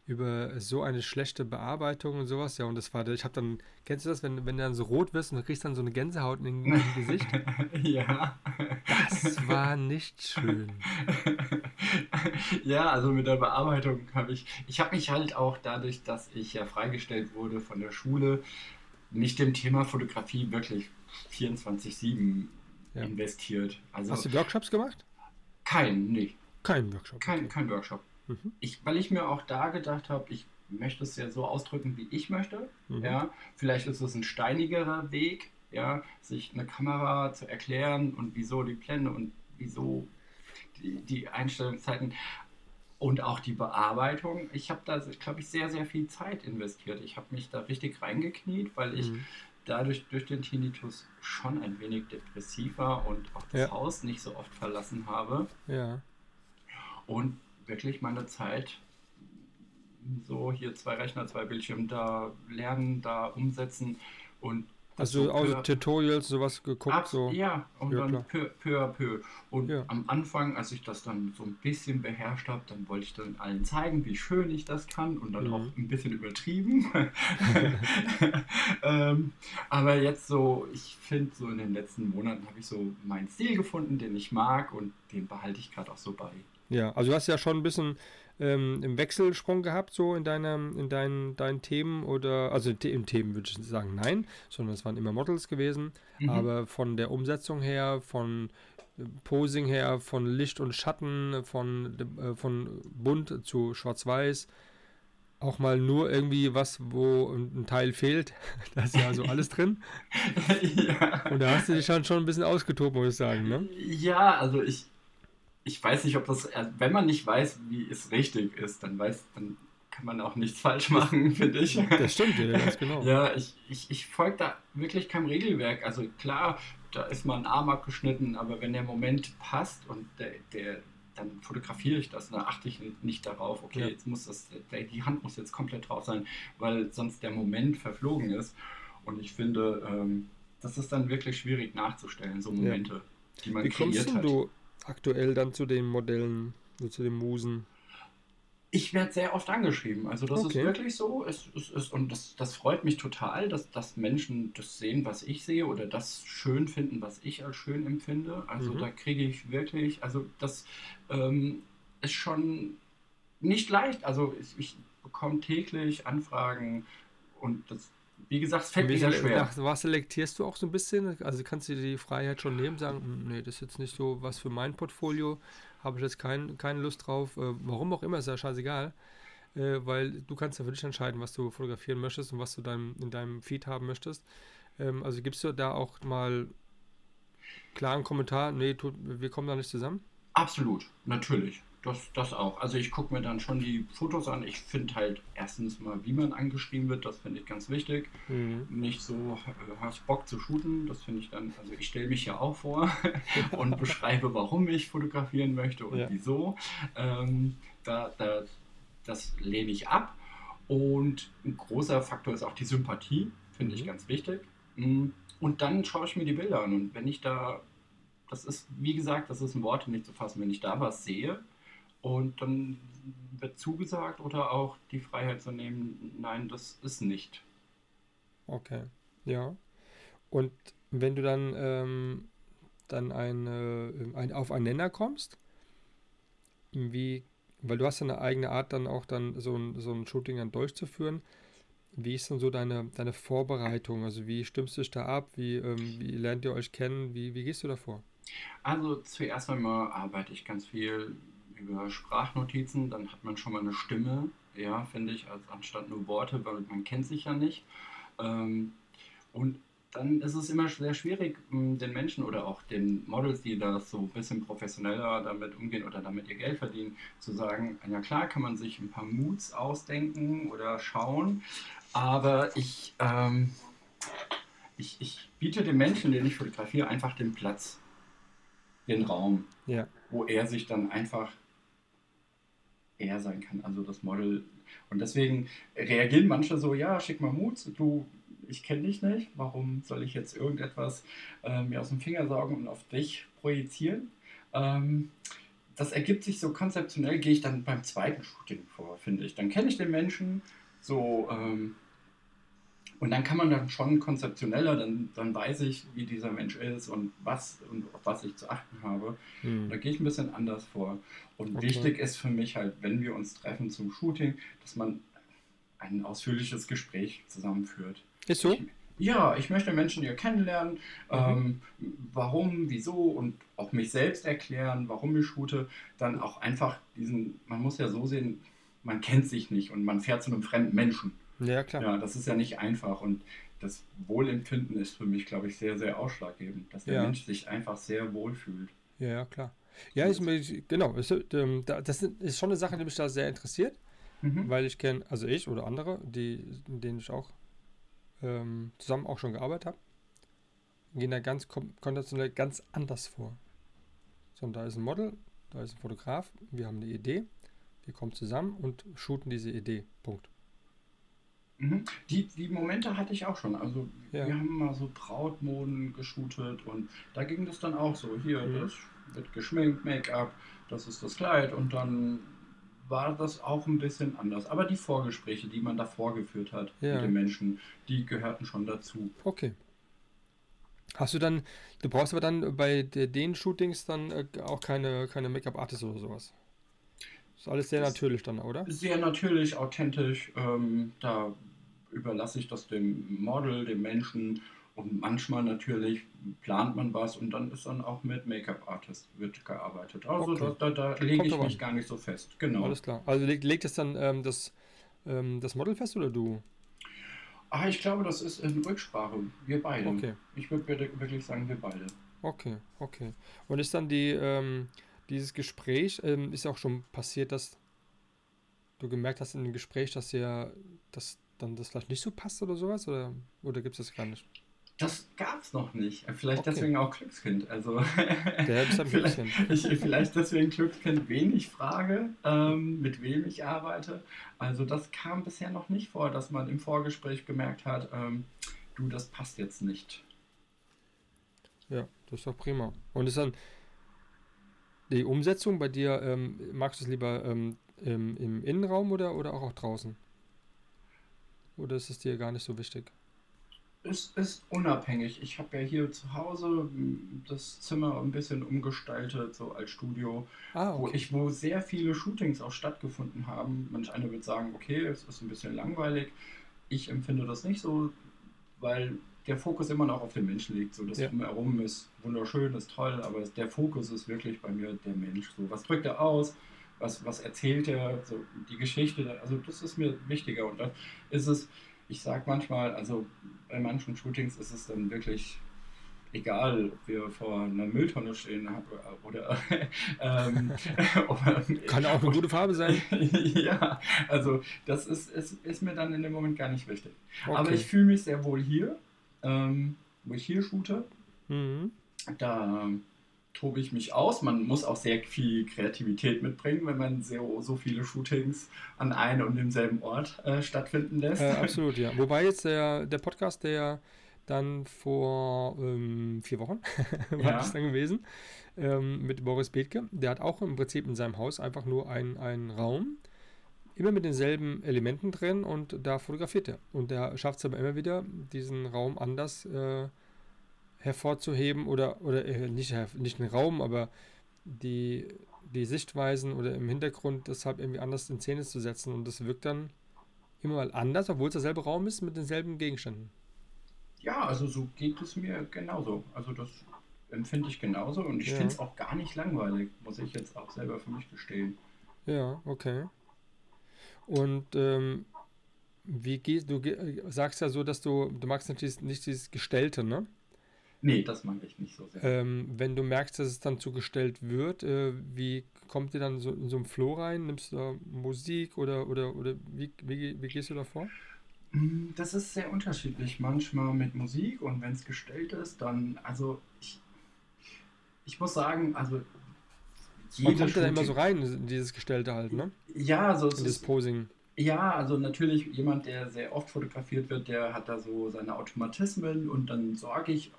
über so eine schlechte Bearbeitung und sowas. Ja, und das war, ich habe dann, kennst du das, wenn, wenn du dann so rot wirst und du kriegst dann so eine Gänsehaut in, in Gesicht? ja. Das war nicht schön. ja, also mit der Bearbeitung habe ich, ich habe mich halt auch dadurch, dass ich ja freigestellt wurde von der Schule, nicht dem Thema Fotografie wirklich 24-7 ja. investiert. Also, Hast du Workshops gemacht? Kein, nee. Kein Workshop. Kein, kein Workshop. Mhm. Ich, weil ich mir auch da gedacht habe, ich möchte es ja so ausdrücken, wie ich möchte. Mhm. Ja, vielleicht ist es ein steinigerer Weg, ja, sich eine Kamera zu erklären und wieso die Blende und wieso die, die Einstellungszeiten und auch die Bearbeitung. Ich habe da, glaube ich, sehr, sehr viel Zeit investiert. Ich habe mich da richtig reingekniet, weil ich mhm. dadurch durch den Tinnitus schon ein wenig depressiv war und auch das ja. Haus nicht so oft verlassen habe. Ja. Und wirklich meine Zeit so hier zwei Rechner, zwei Bildschirme da lernen, da umsetzen und also so auch Tutorials, sowas geguckt? Ab, so. Ja, und ja, dann peu, peu à peu. Und ja. am Anfang, als ich das dann so ein bisschen beherrscht habe, dann wollte ich dann allen zeigen, wie schön ich das kann und dann mhm. auch ein bisschen übertrieben. ähm, aber jetzt so, ich finde, so in den letzten Monaten habe ich so meinen Stil gefunden, den ich mag und den behalte ich gerade auch so bei. Ja, also du hast ja schon ein bisschen ähm, im Wechselsprung gehabt, so in, deiner, in deinen, deinen Themen oder, also in Themen würde ich sagen nein, sondern es waren immer Models gewesen, mhm. aber von der Umsetzung her, von äh, Posing her, von Licht und Schatten, von, äh, von bunt zu schwarz-weiß, auch mal nur irgendwie was, wo ein Teil fehlt. Da ist ja also alles drin. ja. Und da hast du dich schon, schon ein bisschen ausgetobt, muss ich sagen, ne? Ja, also ich, ich weiß nicht, ob das, äh, wenn man nicht weiß, wie es richtig ist, dann weiß, dann kann man auch nichts falsch machen, finde ich. Das stimmt, ja, ganz genau. Ja, ich, ich, ich folge da wirklich keinem Regelwerk. Also klar, da ist mal ein Arm abgeschnitten, aber wenn der Moment passt und der, der dann fotografiere ich das, da achte ich nicht darauf, okay, ja. jetzt muss das, der, die Hand muss jetzt komplett drauf sein, weil sonst der Moment verflogen ist. Und ich finde, ähm, das ist dann wirklich schwierig nachzustellen, so Momente, ja. die man Wie kreiert hat. Du aktuell dann zu den Modellen, zu den Musen? Ich werde sehr oft angeschrieben. Also das okay. ist wirklich so. Es, es, es, und das, das freut mich total, dass, dass Menschen das sehen, was ich sehe oder das schön finden, was ich als schön empfinde. Also mhm. da kriege ich wirklich, also das ähm, ist schon nicht leicht. Also ich, ich bekomme täglich Anfragen und das wie gesagt, es fällt mir sehr schwer. Nach was selektierst du auch so ein bisschen? Also kannst du dir die Freiheit schon nehmen, sagen, hm, nee, das ist jetzt nicht so was für mein Portfolio, habe ich jetzt kein, keine Lust drauf. Äh, warum auch immer, ist ja scheißegal. Äh, weil du kannst ja für dich entscheiden, was du fotografieren möchtest und was du dein, in deinem Feed haben möchtest. Ähm, also gibst du da auch mal klaren Kommentar, nee, tut, wir kommen da nicht zusammen? Absolut, natürlich. Das, das auch. Also ich gucke mir dann schon die Fotos an. Ich finde halt erstens mal, wie man angeschrieben wird, das finde ich ganz wichtig. Mhm. Nicht so, äh, hast Bock zu shooten, das finde ich dann, also ich stelle mich ja auch vor und beschreibe, warum ich fotografieren möchte und ja. wieso. Ähm, da, da, das lehne ich ab. Und ein großer Faktor ist auch die Sympathie, finde mhm. ich ganz wichtig. Mm, und dann schaue ich mir die Bilder an. Und wenn ich da, das ist, wie gesagt, das ist ein Wort nicht zu fassen, wenn ich da was sehe, und dann wird zugesagt oder auch die Freiheit zu nehmen, nein, das ist nicht. Okay, ja. Und wenn du dann, ähm, dann eine, ein, auf einen Nenner kommst, wie, weil du hast ja eine eigene Art, dann auch dann so ein, so ein Shooting dann durchzuführen. Wie ist dann so deine, deine Vorbereitung? Also wie stimmst du dich da ab? Wie, ähm, wie lernt ihr euch kennen? Wie, wie gehst du davor? Also zuerst einmal arbeite ich ganz viel über Sprachnotizen, dann hat man schon mal eine Stimme, ja, finde ich, als anstatt nur Worte, weil man kennt sich ja nicht. Ähm, und dann ist es immer sehr schwierig, den Menschen oder auch den Models, die das so ein bisschen professioneller damit umgehen oder damit ihr Geld verdienen, zu sagen, ja klar kann man sich ein paar Moods ausdenken oder schauen, aber ich, ähm, ich, ich biete dem Menschen, den ich fotografiere, einfach den Platz, den Raum, ja. wo er sich dann einfach er sein kann, also das Model. Und deswegen reagieren manche so, ja, schick mal Mut, du ich kenne dich nicht, warum soll ich jetzt irgendetwas äh, mir aus dem Finger saugen und auf dich projizieren? Ähm, das ergibt sich so konzeptionell, gehe ich dann beim zweiten Shooting vor, finde ich. Dann kenne ich den Menschen so ähm, und dann kann man dann schon konzeptioneller, dann, dann weiß ich, wie dieser Mensch ist und was und auf was ich zu achten habe. Mhm. Da gehe ich ein bisschen anders vor. Und okay. wichtig ist für mich halt, wenn wir uns treffen zum Shooting, dass man ein ausführliches Gespräch zusammenführt. Ist so? ja, ich möchte Menschen hier kennenlernen, mhm. ähm, warum, wieso und auch mich selbst erklären, warum ich shoote. Dann auch einfach diesen, man muss ja so sehen, man kennt sich nicht und man fährt zu einem fremden Menschen. Ja, klar. Ja, das ist ja nicht einfach und das Wohlempfinden ist für mich, glaube ich, sehr, sehr ausschlaggebend, dass der ja. Mensch sich einfach sehr wohl fühlt. Ja, klar. Ja, ich, genau. Ähm, das ist schon eine Sache, die mich da sehr interessiert, mhm. weil ich kenne, also ich oder andere, die, denen ich auch ähm, zusammen auch schon gearbeitet habe, gehen da ganz konventionell ganz anders vor. So, und da ist ein Model, da ist ein Fotograf, wir haben eine Idee, wir kommen zusammen und shooten diese Idee. Punkt. Mhm. Die, die Momente hatte ich auch schon. Also ja. wir haben mal so Brautmoden geshootet und da ging das dann auch so. Hier, mhm. das wird geschminkt, Make-up, das ist das Kleid und dann war das auch ein bisschen anders. Aber die Vorgespräche, die man davor geführt hat ja. mit den Menschen, die gehörten schon dazu. Okay. Hast du dann, du brauchst aber dann bei den Shootings dann äh, auch keine, keine Make-up-Artist oder sowas? Ist alles sehr das natürlich dann, oder? Sehr natürlich, authentisch. Ähm, da überlasse ich das dem Model, dem Menschen und manchmal natürlich plant man was und dann ist dann auch mit Make-up-Artist wird gearbeitet. Also okay. da, da, da lege ich mich gar nicht so fest. Genau. Alles klar. Also legt, legt es dann ähm, das, ähm, das Model fest oder du? Ah, ich glaube, das ist in Rücksprache. Wir beide. Okay. Ich würde wirklich sagen, wir beide. Okay, okay. Und ist dann die, ähm, dieses Gespräch, ähm, ist auch schon passiert, dass du gemerkt hast in dem Gespräch, dass ja, dass dann das vielleicht nicht so passt oder sowas? Oder, oder gibt es das gar nicht? Das gab es noch nicht. Vielleicht okay. deswegen auch Glückskind. Also Der ist ein vielleicht, ich, vielleicht deswegen Glückskind, wen ich frage, ähm, mit wem ich arbeite. Also das kam bisher noch nicht vor, dass man im Vorgespräch gemerkt hat, ähm, du, das passt jetzt nicht. Ja, das ist doch prima. Und ist dann die Umsetzung bei dir, ähm, magst du es lieber ähm, im, im Innenraum oder, oder auch, auch draußen? Oder ist es dir gar nicht so wichtig? Es ist unabhängig. Ich habe ja hier zu Hause das Zimmer ein bisschen umgestaltet, so als Studio, ah, okay. wo ich, wo sehr viele Shootings auch stattgefunden haben. Manch einer wird sagen, okay, es ist ein bisschen langweilig. Ich empfinde das nicht so, weil der Fokus immer noch auf den Menschen liegt. So das ja. drumherum ist wunderschön, ist toll, aber der Fokus ist wirklich bei mir der Mensch. So was drückt er aus? Was, was erzählt er? So die Geschichte. Also das ist mir wichtiger und dann ist es ich sage manchmal, also bei manchen Shootings ist es dann wirklich egal, ob wir vor einer Mülltonne stehen oder. ähm, Kann auch eine gute Farbe sein. ja, also das ist, ist, ist mir dann in dem Moment gar nicht wichtig. Okay. Aber ich fühle mich sehr wohl hier, ähm, wo ich hier shoote. Mhm. Da tobe ich mich aus. Man muss auch sehr viel Kreativität mitbringen, wenn man so, so viele Shootings an einem und demselben Ort äh, stattfinden lässt. Äh, absolut, ja. Wobei jetzt der, der Podcast, der dann vor ähm, vier Wochen war ja. das dann gewesen, ähm, mit Boris Bethke, der hat auch im Prinzip in seinem Haus einfach nur einen Raum, immer mit denselben Elementen drin und da fotografiert er. Und der schafft es aber immer wieder, diesen Raum anders äh, hervorzuheben oder, oder äh, nicht, nicht den Raum, aber die, die Sichtweisen oder im Hintergrund deshalb irgendwie anders in Szene zu setzen. Und das wirkt dann immer mal anders, obwohl es derselbe Raum ist mit denselben Gegenständen. Ja, also so geht es mir genauso. Also das empfinde ich genauso und ich ja. finde es auch gar nicht langweilig, muss ich jetzt auch selber für mich gestehen. Ja, okay. Und ähm, wie gehst du sagst ja so, dass du du magst natürlich nicht dieses Gestellte, ne? Nee, das mag ich nicht so sehr. Ähm, wenn du merkst, dass es dann zu gestellt wird, äh, wie kommt ihr dann so in so einen Flow rein? Nimmst du da Musik oder oder oder wie, wie, wie gehst du da vor? Das ist sehr unterschiedlich. Manchmal mit Musik und wenn es gestellt ist, dann, also ich, ich muss sagen, also jede Man kommt da immer so rein, in dieses Gestellte halt, ne? Ja, so also das Posing. Ja, also natürlich jemand, der sehr oft fotografiert wird, der hat da so seine Automatismen und dann sorge ich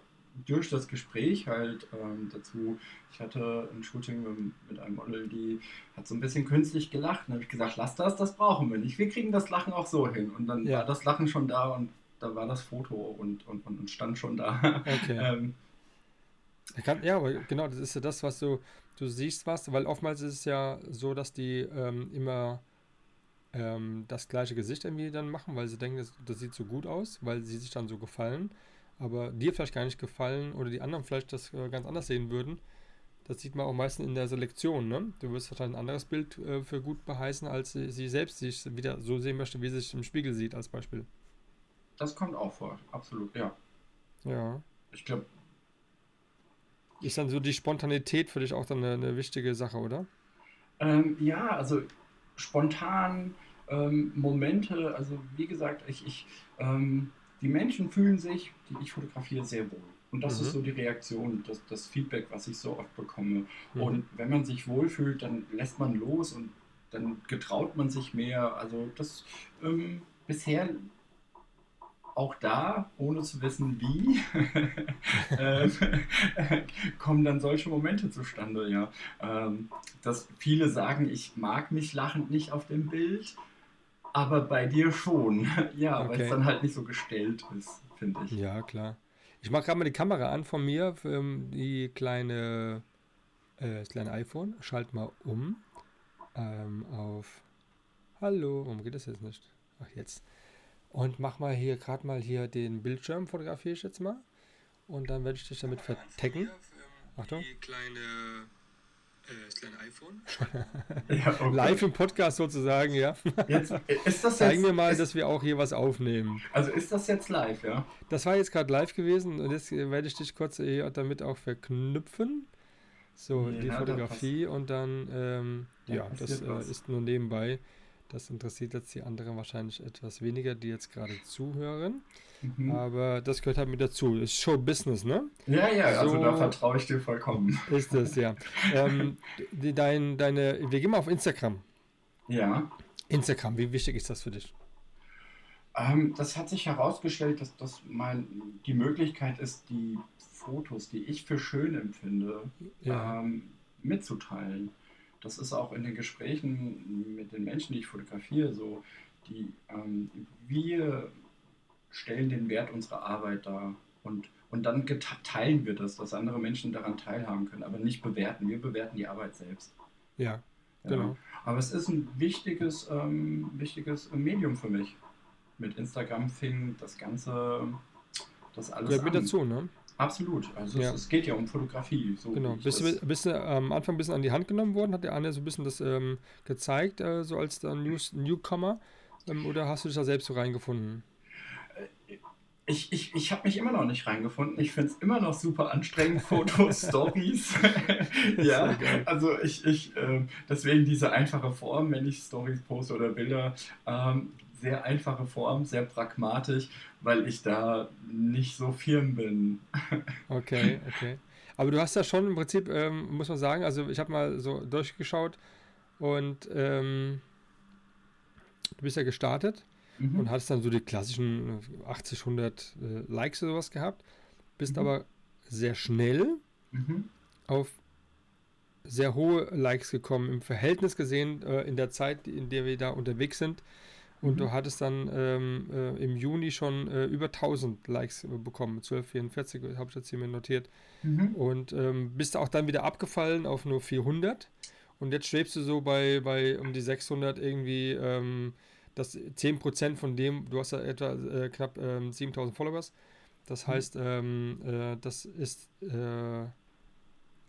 durch das Gespräch halt ähm, dazu, ich hatte ein Shooting mit, mit, einem Model, die hat so ein bisschen künstlich gelacht. Dann habe ich gesagt, lass das, das brauchen wir nicht. Wir kriegen das Lachen auch so hin. Und dann ja. war das Lachen schon da und da war das Foto und, und, und stand schon da. Okay. ähm, kann, ja, aber genau, das ist ja das, was du, du siehst was, weil oftmals ist es ja so, dass die ähm, immer ähm, das gleiche Gesicht irgendwie dann machen, weil sie denken, das, das sieht so gut aus, weil sie sich dann so gefallen aber dir vielleicht gar nicht gefallen oder die anderen vielleicht das äh, ganz anders sehen würden. Das sieht man auch meistens in der Selektion. Ne? Du wirst halt ein anderes Bild äh, für gut beheißen, als sie, sie, selbst sich wieder so sehen möchte, wie sie sich im Spiegel sieht, als Beispiel. Das kommt auch vor, absolut, ja. Ja. Ich glaube. Ist dann so die Spontanität für dich auch dann eine, eine wichtige Sache, oder? Ähm, ja, also spontan ähm, Momente, also wie gesagt, ich, ich ähm, die Menschen fühlen sich, die ich fotografiere, sehr wohl. Und das mhm. ist so die Reaktion, das, das Feedback, was ich so oft bekomme. Mhm. Und wenn man sich wohlfühlt, dann lässt man los und dann getraut man sich mehr. Also das ähm, bisher auch da, ohne zu wissen wie, ähm, kommen dann solche Momente zustande, ja. Ähm, dass viele sagen, ich mag mich lachend nicht auf dem Bild, aber bei dir schon. Ja, okay. weil es dann halt nicht so gestellt ist, finde ich. Ja, klar. Ich mache gerade mal die Kamera an von mir, ähm, die kleine, äh, das kleine iPhone. Schalt mal um ähm, auf Hallo. Warum geht das jetzt nicht? Ach, jetzt. Und mach mal hier gerade mal hier den Bildschirm, fotografiere ich jetzt mal. Und dann werde ich dich damit vertecken. Achtung. Die kleine äh, das kleine iPhone. ja, okay. Live im Podcast sozusagen, ja. Jetzt, ist das Zeigen jetzt, wir mal, ist, dass wir auch hier was aufnehmen. Also ist das jetzt live, ja? Das war jetzt gerade live gewesen und jetzt werde ich dich kurz damit auch verknüpfen. So, ja, die Fotografie und dann, ähm, ja, das äh, ist nur nebenbei. Das interessiert jetzt die anderen wahrscheinlich etwas weniger, die jetzt gerade zuhören. Mhm. Aber das gehört halt mit dazu. Ist Show Business, ne? Ja, ja, so also da vertraue ich dir vollkommen. Ist es, ja. ähm, die, dein, deine, wir gehen mal auf Instagram. Ja. Instagram, wie wichtig ist das für dich? Ähm, das hat sich herausgestellt, dass das mein, die Möglichkeit ist, die Fotos, die ich für schön empfinde, ja. ähm, mitzuteilen das ist auch in den Gesprächen mit den Menschen, die ich fotografiere, so, die, ähm, wir stellen den Wert unserer Arbeit dar und, und dann teilen wir das, dass andere Menschen daran teilhaben können, aber nicht bewerten. Wir bewerten die Arbeit selbst. Ja, ja. genau. Aber es ist ein wichtiges, ähm, wichtiges Medium für mich. Mit Instagram fing das Ganze, das alles Gehört mit dazu, ne? Absolut. Also ja. es, es, geht ja um Fotografie. So genau. Bist du, bist du am Anfang ein bisschen an die Hand genommen worden? Hat der Anne so ein bisschen das ähm, gezeigt, äh, so als der News, Newcomer? Ähm, oder hast du dich da selbst so reingefunden? Äh, ich, ich, ich habe mich immer noch nicht reingefunden. Ich finde es immer noch super anstrengend, Fotos, Stories. ja, also ich, ich äh, deswegen diese einfache Form, wenn ich Stories poste oder Bilder, ähm, sehr einfache Form, sehr pragmatisch, weil ich da nicht so firm bin. okay, okay. Aber du hast ja schon im Prinzip, ähm, muss man sagen, also ich habe mal so durchgeschaut und ähm, du bist ja gestartet mhm. und hattest dann so die klassischen 80, 100 äh, Likes oder sowas gehabt, bist mhm. aber sehr schnell mhm. auf sehr hohe Likes gekommen, im Verhältnis gesehen, äh, in der Zeit, in der wir da unterwegs sind, und mhm. du hattest dann ähm, äh, im Juni schon äh, über 1000 Likes äh, bekommen. 1244 habe ich jetzt hier mir notiert. Mhm. Und ähm, bist auch dann wieder abgefallen auf nur 400. Und jetzt schwebst du so bei, bei um die 600 irgendwie, ähm, das 10% von dem, du hast ja etwa äh, knapp 7000 ähm, Followers. Das mhm. heißt, mhm. das ist äh,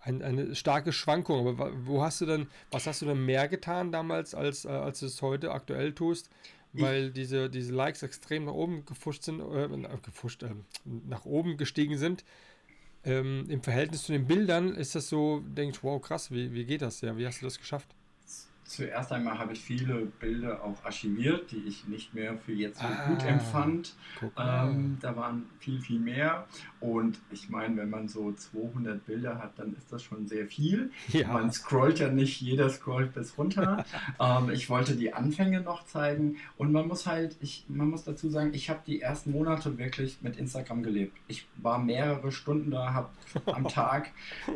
ein, eine starke Schwankung. Aber wo hast du denn, was hast du denn mehr getan damals, als, als du es heute aktuell tust? Weil diese, diese Likes extrem nach oben gefuscht sind, äh, gefuscht, äh, nach oben gestiegen sind. Ähm, Im Verhältnis zu den Bildern ist das so, denke ich, wow, krass, wie, wie geht das ja? Wie hast du das geschafft? Zuerst einmal habe ich viele Bilder auch archiviert, die ich nicht mehr für jetzt so ah, gut empfand. Ähm, da waren viel, viel mehr. Und ich meine, wenn man so 200 Bilder hat, dann ist das schon sehr viel. Ja. Man scrollt ja nicht, jeder scrollt bis runter. ähm, ich wollte die Anfänge noch zeigen. Und man muss halt, ich, man muss dazu sagen, ich habe die ersten Monate wirklich mit Instagram gelebt. Ich war mehrere Stunden da, habe am Tag.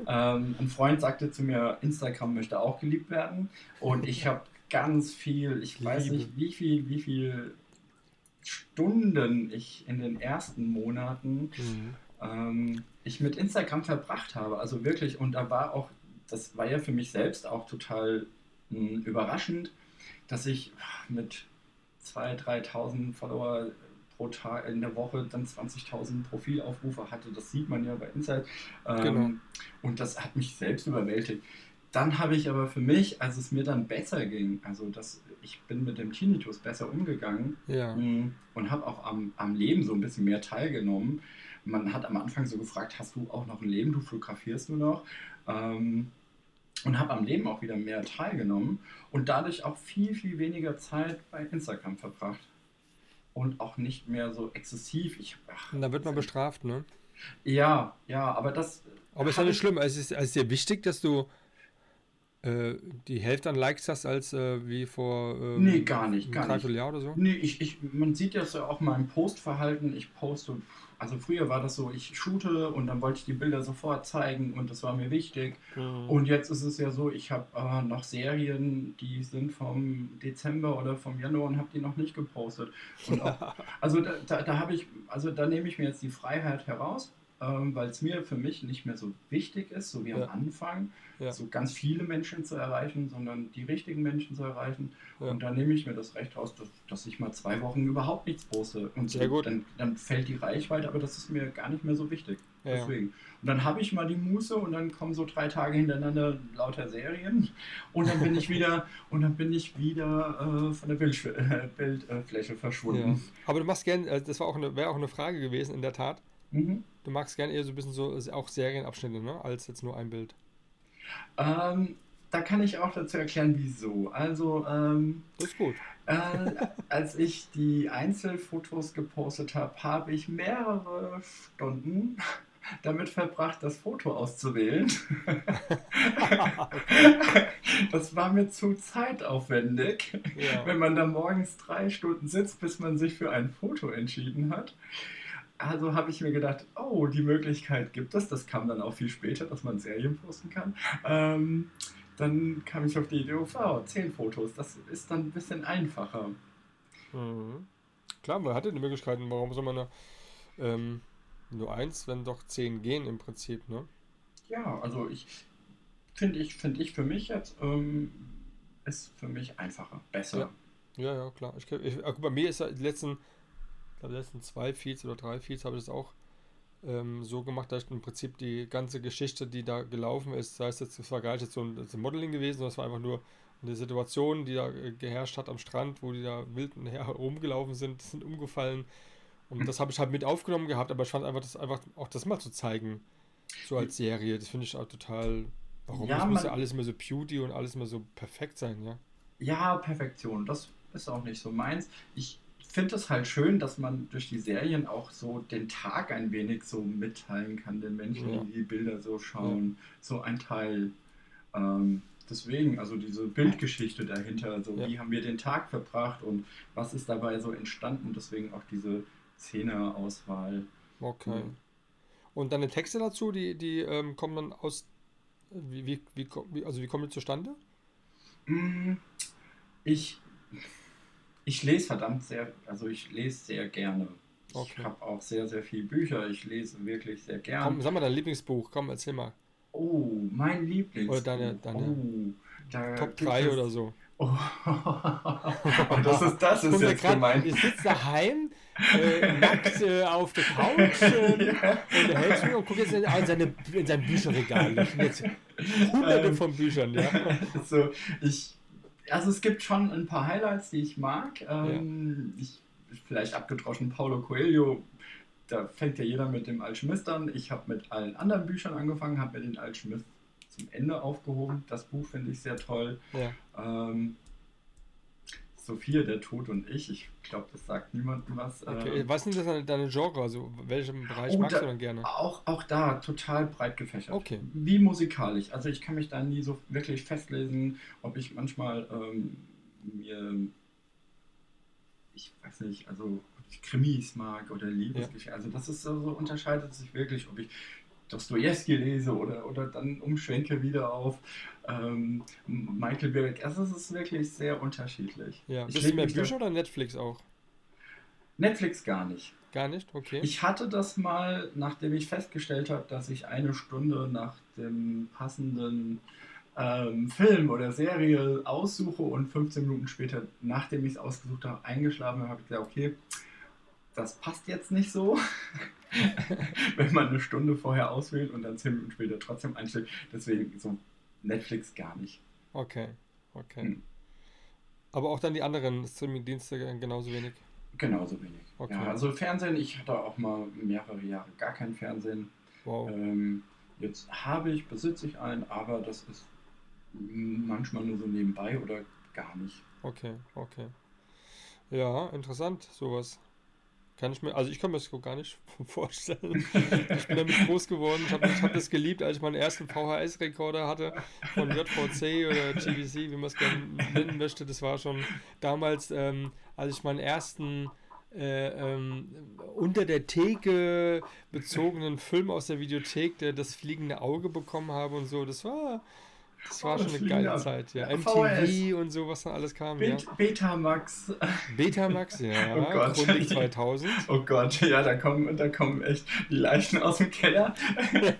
Ähm, ein Freund sagte zu mir, Instagram möchte auch geliebt werden. Und ich habe ganz viel, ich weiß nicht wie viel, wie viel Stunden ich in den ersten Monaten mhm. Ähm, ich mit Instagram verbracht habe. Also wirklich, und da war auch, das war ja für mich selbst auch total mh, hm, überraschend, dass ich mit 2.000, 3.000 Follower pro Tag in der Woche dann 20.000 Profilaufrufe hatte. Das sieht man ja bei Insight. Ähm, genau. Und das hat mich selbst überwältigt. Dann habe ich aber für mich, als es mir dann besser ging, also das, ich bin mit dem Tinnitus besser umgegangen ja. Mm, und habe auch am, am Leben so ein bisschen mehr teilgenommen. Man hat am Anfang so gefragt, hast du auch noch ein Leben, du fotografierst nur noch? Ähm, und habe am Leben auch wieder mehr teilgenommen und dadurch auch viel, viel weniger Zeit bei Instagram verbracht. Und auch nicht mehr so exzessiv. Ich, ach, da wird man bestraft, ne? Ja, ja, aber das. Aber ist ja nicht schlimm. Es ist, es ist dir wichtig, dass du äh, die Hälfte an Likes hast als äh, wie vor ähm, nee, gar nicht, gar nicht. Jahr oder so? Nee, ich, ich, man sieht ja so auch mein Postverhalten. Ich poste, also früher war das so, ich shoote und dann wollte ich die Bilder sofort zeigen und das war mir wichtig. Mhm. Und jetzt ist es ja so, ich habe äh, noch Serien, die sind vom Dezember oder vom Januar und habe die noch nicht gepostet. Auch, also da, da, da habe ich, also da nehme ich mir jetzt die Freiheit heraus ähm, weil es mir für mich nicht mehr so wichtig ist, so wie ja. am Anfang, ja. so ganz viele Menschen zu erreichen, sondern die richtigen Menschen zu erreichen. Ja. Und da nehme ich mir das Recht raus, dass, dass, ich mal zwei Wochen überhaupt nichts poste. Und so, dann, dann, fällt die Reichweite, aber das ist mir gar nicht mehr so wichtig. Deswegen. Und dann habe ich mal die Muße und dann kommen so drei Tage hintereinander lauter Serien und dann bin ich wieder und dann bin ich wieder äh, von der Bildsch äh, Bildfläche verschwunden. Aber du machst gern, äh, das war auch eine, wäre auch eine Frage gewesen in der Tat. Mhm. Du magst gerne eher so ein bisschen so auch Serienabschnitte, ne? Als jetzt nur ein Bild. Ähm, da kann ich auch dazu erklären, wieso. Also, ähm, ist gut. Äh, als ich die Einzelfotos gepostet habe, habe ich mehrere Stunden damit verbracht, das Foto auszuwählen. das war mir zu zeitaufwendig, ja. wenn man da morgens drei Stunden sitzt, bis man sich für ein Foto entschieden hat also habe ich mir gedacht, oh, die Möglichkeit gibt es. Das kam dann auch viel später, dass man Serien posten kann. Ähm, dann kam ich auf die Idee, oh, wow, zehn Fotos, das ist dann ein bisschen einfacher. Mhm. Klar, man hatte die Möglichkeiten, warum soll man da, ähm, nur eins, wenn doch zehn gehen im Prinzip, ne? Ja, also ich finde ich, finde ich für mich jetzt, ähm, ist für mich einfacher, besser. Ja, ja, ja klar. Ich, ich, bei mir ist ja die letzten glaube, letzten zwei Feeds oder drei Feeds habe ich das auch ähm, so gemacht, dass ich im Prinzip die ganze Geschichte, die da gelaufen ist, sei es jetzt, das war gar nicht jetzt so ein, ein Modeling gewesen, sondern es war einfach nur eine Situation, die da äh, geherrscht hat am Strand, wo die da wild herumgelaufen sind, sind umgefallen. Und das habe ich halt mit aufgenommen gehabt, aber ich fand einfach, das einfach auch das mal zu zeigen, so als Serie, das finde ich auch total. Warum ja, muss ja alles immer so Beauty und alles immer so perfekt sein, ja? Ja, Perfektion, das ist auch nicht so meins. Ich finde es halt schön, dass man durch die Serien auch so den Tag ein wenig so mitteilen kann, den Menschen, ja. die die Bilder so schauen, ja. so ein Teil. Ähm, deswegen, also diese Bildgeschichte dahinter, so ja. wie haben wir den Tag verbracht und was ist dabei so entstanden, deswegen auch diese Szeneauswahl. Okay. Und deine Texte dazu, die, die ähm, kommen dann aus, wie, wie, wie, also wie kommen die zustande? Mm, ich ich lese verdammt sehr, also ich lese sehr gerne. Okay. Ich habe auch sehr, sehr viele Bücher. Ich lese wirklich sehr gerne. Komm, sag mal dein Lieblingsbuch. Komm, erzähl mal. Oh, mein Lieblingsbuch. Oder deine, deine oh, Top 3 oder so. Oh. Und das ist, das ist jetzt grad, gemein. Ich sitze daheim, äh, nackt äh, auf der Couch äh, ja. und er hält mich und guckt jetzt in, in, seine, in sein Bücherregal. Da sind jetzt hunderte ähm, von Büchern. Ja. So, ich also es gibt schon ein paar Highlights, die ich mag. Ähm, ja. ich, vielleicht abgedroschen Paulo Coelho, da fängt ja jeder mit dem Alchemist an. Ich habe mit allen anderen Büchern angefangen, habe mir den Alchemist zum Ende aufgehoben. Das Buch finde ich sehr toll. Ja. Ähm, Sophia, der Tod und ich. Ich glaube, das sagt niemandem was. Okay. Ähm, was sind das deine, deine Genre? Also welchem Bereich oh, magst da, du dann gerne? Auch, auch da total breit gefächert. Okay. Wie musikalisch. Also ich kann mich da nie so wirklich festlesen, ob ich manchmal ähm, mir, ich weiß nicht, also ob ich Krimis mag oder Liebesgeschichten. Ja. Also das ist so, so unterscheidet sich wirklich, ob ich Dostoevsky lese oder, oder dann umschwenke wieder auf ähm, Michael Birk. Also es ist wirklich sehr unterschiedlich. Ja. Ich du mehr Bücher oder Netflix auch? Netflix gar nicht. Gar nicht? Okay. Ich hatte das mal, nachdem ich festgestellt habe, dass ich eine Stunde nach dem passenden ähm, Film oder Serie aussuche und 15 Minuten später, nachdem ich es ausgesucht habe, eingeschlafen habe, habe ich gesagt, okay, das passt jetzt nicht so. wenn man eine Stunde vorher auswählt und dann zehn Minuten später trotzdem einstellt. Deswegen so Netflix gar nicht. Okay, okay. Hm. Aber auch dann die anderen Streaming-Dienste genauso wenig? Genauso wenig. Okay. Ja, also Fernsehen, ich hatte auch mal mehrere Jahre gar kein Fernsehen. Wow. Ähm, jetzt habe ich, besitze ich einen, aber das ist manchmal nur so nebenbei oder gar nicht. Okay, okay. Ja, interessant, sowas. Kann ich mir, also ich kann mir das gar nicht vorstellen. Ich bin damit groß geworden. Ich habe hab das geliebt, als ich meinen ersten VHS-Rekorder hatte von JVC oder GVC, wie man es gerne nennen möchte. Das war schon damals, ähm, als ich meinen ersten äh, ähm, unter der Theke bezogenen Film aus der Videothek, der das fliegende Auge bekommen habe und so. Das war das war oh, schon eine geile Zeit, ja. MTV VS. und so, was dann alles kam. Bet ja. Betamax. Betamax, ja. Oh Gott. Grundig 2000. Oh Gott, ja, da kommen, da kommen echt die Leichen aus dem Keller. Ja.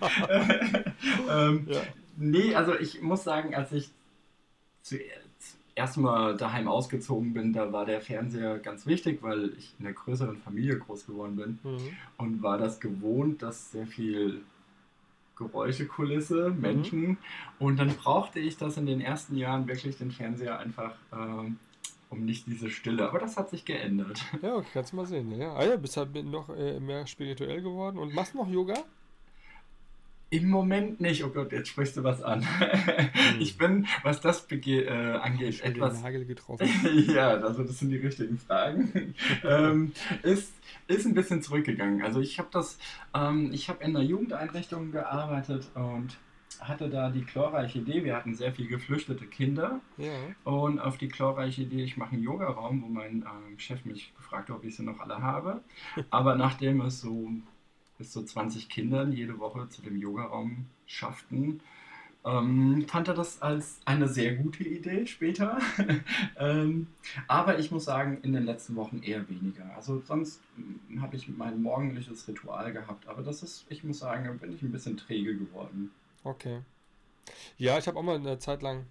ähm, ja. Nee, also ich muss sagen, als ich zuerst mal daheim ausgezogen bin, da war der Fernseher ganz wichtig, weil ich in einer größeren Familie groß geworden bin mhm. und war das gewohnt, dass sehr viel Geräuschekulisse, mhm. Menschen. Mhm. Und dann brauchte ich das in den ersten Jahren wirklich den Fernseher einfach, ähm, um nicht diese Stille. Aber das hat sich geändert. Ja, okay, kannst du mal sehen. Ja, ah, ja bist halt noch äh, mehr spirituell geworden. Und machst noch Yoga? Im Moment nicht. Oh Gott, jetzt sprichst du was an. Hm. Ich bin, was das äh, angeht, ich etwas. Den Nagel getroffen. ja, also das sind die richtigen Fragen. ähm, ist, ist ein bisschen zurückgegangen. Also ich habe das, ähm, ich habe in einer Jugendeinrichtung gearbeitet und hatte da die glorreiche Idee, wir hatten sehr viele geflüchtete Kinder ja. und auf die glorreiche Idee, ich mache einen Yoga-Raum, wo mein ähm, Chef mich gefragt hat, ob ich sie noch alle habe. Aber nachdem es so bis zu 20 Kindern jede Woche zu dem Yogaraum schafften, ähm, fand er das als eine sehr gute Idee später. ähm, aber ich muss sagen, in den letzten Wochen eher weniger. Also sonst hm, habe ich mein morgendliches Ritual gehabt, aber das ist, ich muss sagen, da bin ich ein bisschen träge geworden. Okay. Ja, ich habe auch mal eine Zeit lang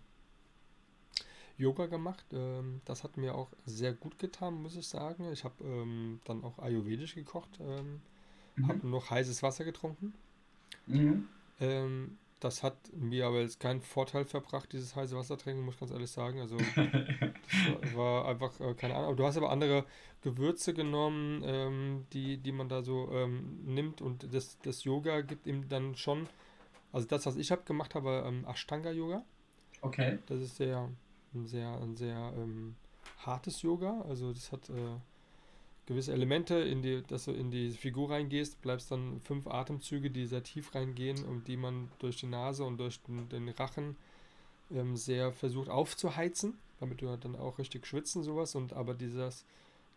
Yoga gemacht. Ähm, das hat mir auch sehr gut getan, muss ich sagen. Ich habe ähm, dann auch ayurvedisch gekocht. Mhm. Habe noch heißes Wasser getrunken. Mhm. Ähm, das hat mir aber jetzt keinen Vorteil verbracht, dieses heiße Wasser trinken, muss ich ganz ehrlich sagen. Also das war einfach, äh, keine Ahnung. Du hast aber andere Gewürze genommen, ähm, die, die man da so ähm, nimmt und das, das Yoga gibt ihm dann schon, also das, was ich habe gemacht habe, ähm, Ashtanga-Yoga. Okay. Das ist sehr, ein sehr, ein sehr ähm, hartes Yoga. Also das hat äh, gewisse Elemente, in die, dass du in die Figur reingehst, bleibst dann fünf Atemzüge, die sehr tief reingehen und die man durch die Nase und durch den, den Rachen ähm, sehr versucht aufzuheizen, damit du dann auch richtig schwitzen sowas und aber dieses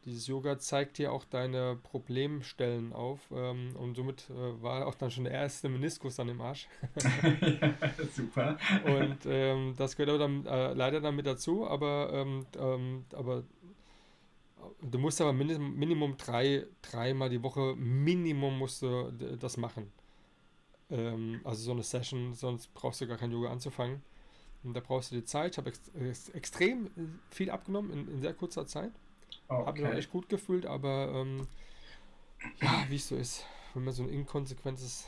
dieses Yoga zeigt dir auch deine Problemstellen auf ähm, und somit äh, war auch dann schon der erste Meniskus dann im Arsch. Super. Und ähm, das gehört aber dann äh, leider dann mit dazu, aber, ähm, ähm aber Du musst aber Minimum, Minimum drei, dreimal die Woche, Minimum musst du das machen. Ähm, also so eine Session, sonst brauchst du gar kein Yoga anzufangen. Und da brauchst du die Zeit. Ich habe ex ex extrem viel abgenommen in, in sehr kurzer Zeit. Okay. Habe mich echt gut gefühlt, aber ähm, ja, wie es so ist, wenn man so ein inkonsequentes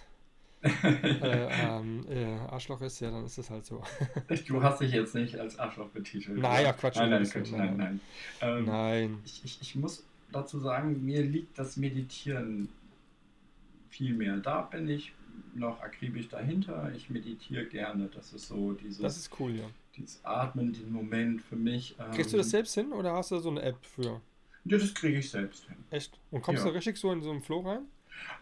äh, ähm, äh, Arschloch ist, ja, dann ist es halt so. du hast dich jetzt nicht als Arschloch betitelt. Naja, Quatsch. Nein, nein, Quatsch, nein, nein. Nein. Ähm, nein. Ich, ich, ich muss dazu sagen, mir liegt das Meditieren viel mehr. Da bin ich noch akribisch dahinter. Ich meditiere gerne. Das ist so dieses. Das ist cool, ja. Dieses Atmen, den Moment für mich. Ähm, Kriegst du das selbst hin oder hast du so eine App für? Ja, das kriege ich selbst hin. Echt? Und kommst ja. du richtig so in so einen Flow rein?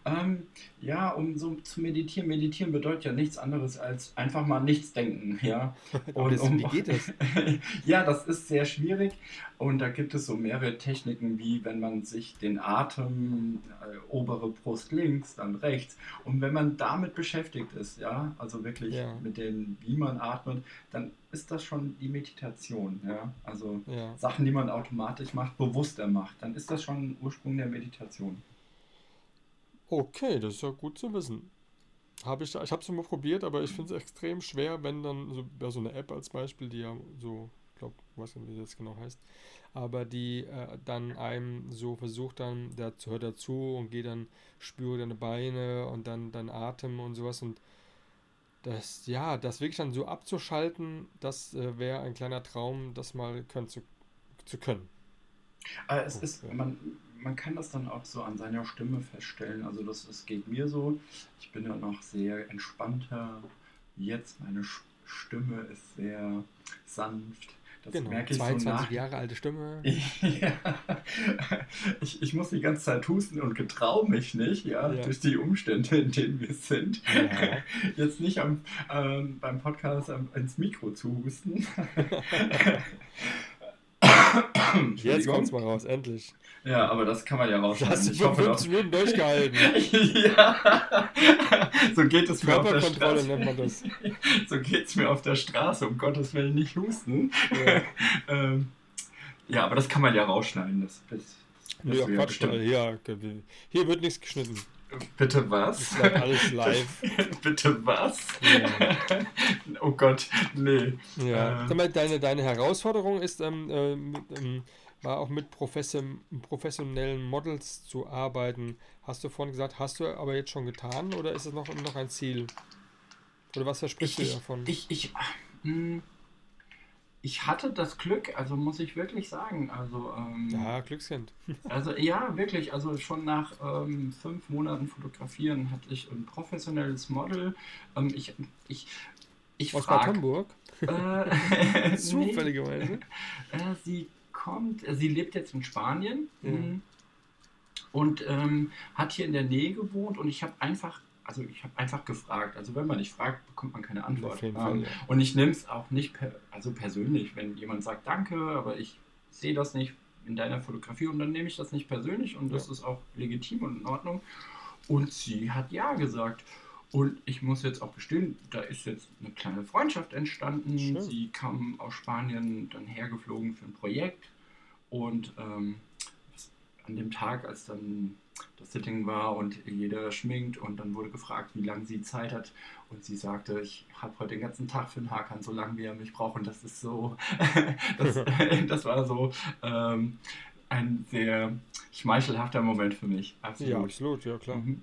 Ähm, ja, um so zu meditieren. Meditieren bedeutet ja nichts anderes als einfach mal nichts denken, ja. Und das, um, wie geht das? ja, das ist sehr schwierig und da gibt es so mehrere Techniken, wie wenn man sich den Atem, äh, obere Brust links, dann rechts und wenn man damit beschäftigt ist, ja, also wirklich ja. mit dem, wie man atmet, dann ist das schon die Meditation, ja. Also ja. Sachen, die man automatisch macht, bewusster macht, dann ist das schon Ursprung der Meditation. Okay, das ist ja gut zu wissen. Hab ich ich habe es mal probiert, aber ich finde es extrem schwer, wenn dann so, ja, so eine App als Beispiel, die ja so, ich glaube, ich weiß nicht, wie das genau heißt, aber die äh, dann einem so versucht dann, der hört dazu und geht dann, spüre deine Beine und dann dein Atem und sowas und das, ja, das wirklich dann so abzuschalten, das äh, wäre ein kleiner Traum, das mal können zu, zu können. Aber es ist, man, man kann das dann auch so an seiner Stimme feststellen. Also das, das geht mir so. Ich bin ja noch sehr entspannter. Jetzt meine Stimme ist sehr sanft. Das genau, merke ich 22 so nach... Jahre alte Stimme. ja. ich, ich muss die ganze Zeit husten und getraue mich nicht, ja, ja, durch die Umstände, in denen wir sind. Ja. Jetzt nicht am, ähm, beim Podcast ähm, ins Mikro zu husten. Jetzt kommt's mal raus, endlich. Ja, aber das kann man ja rausschneiden. Hast du 55 Minuten durchgehalten. ja. So geht es mir auf der Straße. nennt man das. So geht es mir auf der Straße, um Gottes Willen nicht husten. Ja, ähm, ja aber das kann man ja rausschneiden. Das, das, das ja, Quatsch, ja, hier wird nichts geschnitten. Bitte was? Das alles live. Bitte was? Ja. oh Gott, nee. Ja. Äh. Deine, deine Herausforderung ist, ähm, ähm, war auch mit professionellen Models zu arbeiten. Hast du vorhin gesagt, hast du aber jetzt schon getan oder ist es noch, noch ein Ziel? Oder was versprichst ich, du davon? Ich, ich, hm, ich hatte das Glück, also muss ich wirklich sagen. Also, ähm, ja, Glückskind. also ja, wirklich. Also schon nach ähm, fünf Monaten Fotografieren hatte ich ein professionelles Model. Ähm, ich, ich, ich Aus frag, Bad Homburg? Äh, Zufälligerweise. Äh, sie kommt, äh, sie lebt jetzt in Spanien mhm. und ähm, hat hier in der Nähe gewohnt und ich habe einfach also ich habe einfach gefragt. Also wenn man nicht fragt, bekommt man keine Antwort. Ähm, Fall, ja. Und ich nehme es auch nicht per, also persönlich, wenn jemand sagt Danke, aber ich sehe das nicht in deiner Fotografie und dann nehme ich das nicht persönlich und das ja. ist auch legitim und in Ordnung. Und sie hat ja gesagt. Und ich muss jetzt auch gestehen, da ist jetzt eine kleine Freundschaft entstanden. Schön. Sie kam aus Spanien dann hergeflogen für ein Projekt und ähm, an dem Tag, als dann das Sitting war und jeder schminkt und dann wurde gefragt, wie lange sie Zeit hat und sie sagte, ich habe heute den ganzen Tag für den Hakan, so lange wie er mich braucht und das ist so, das, das war so ähm, ein sehr schmeichelhafter Moment für mich. Absolut. Ja, absolut, ja klar. Mhm.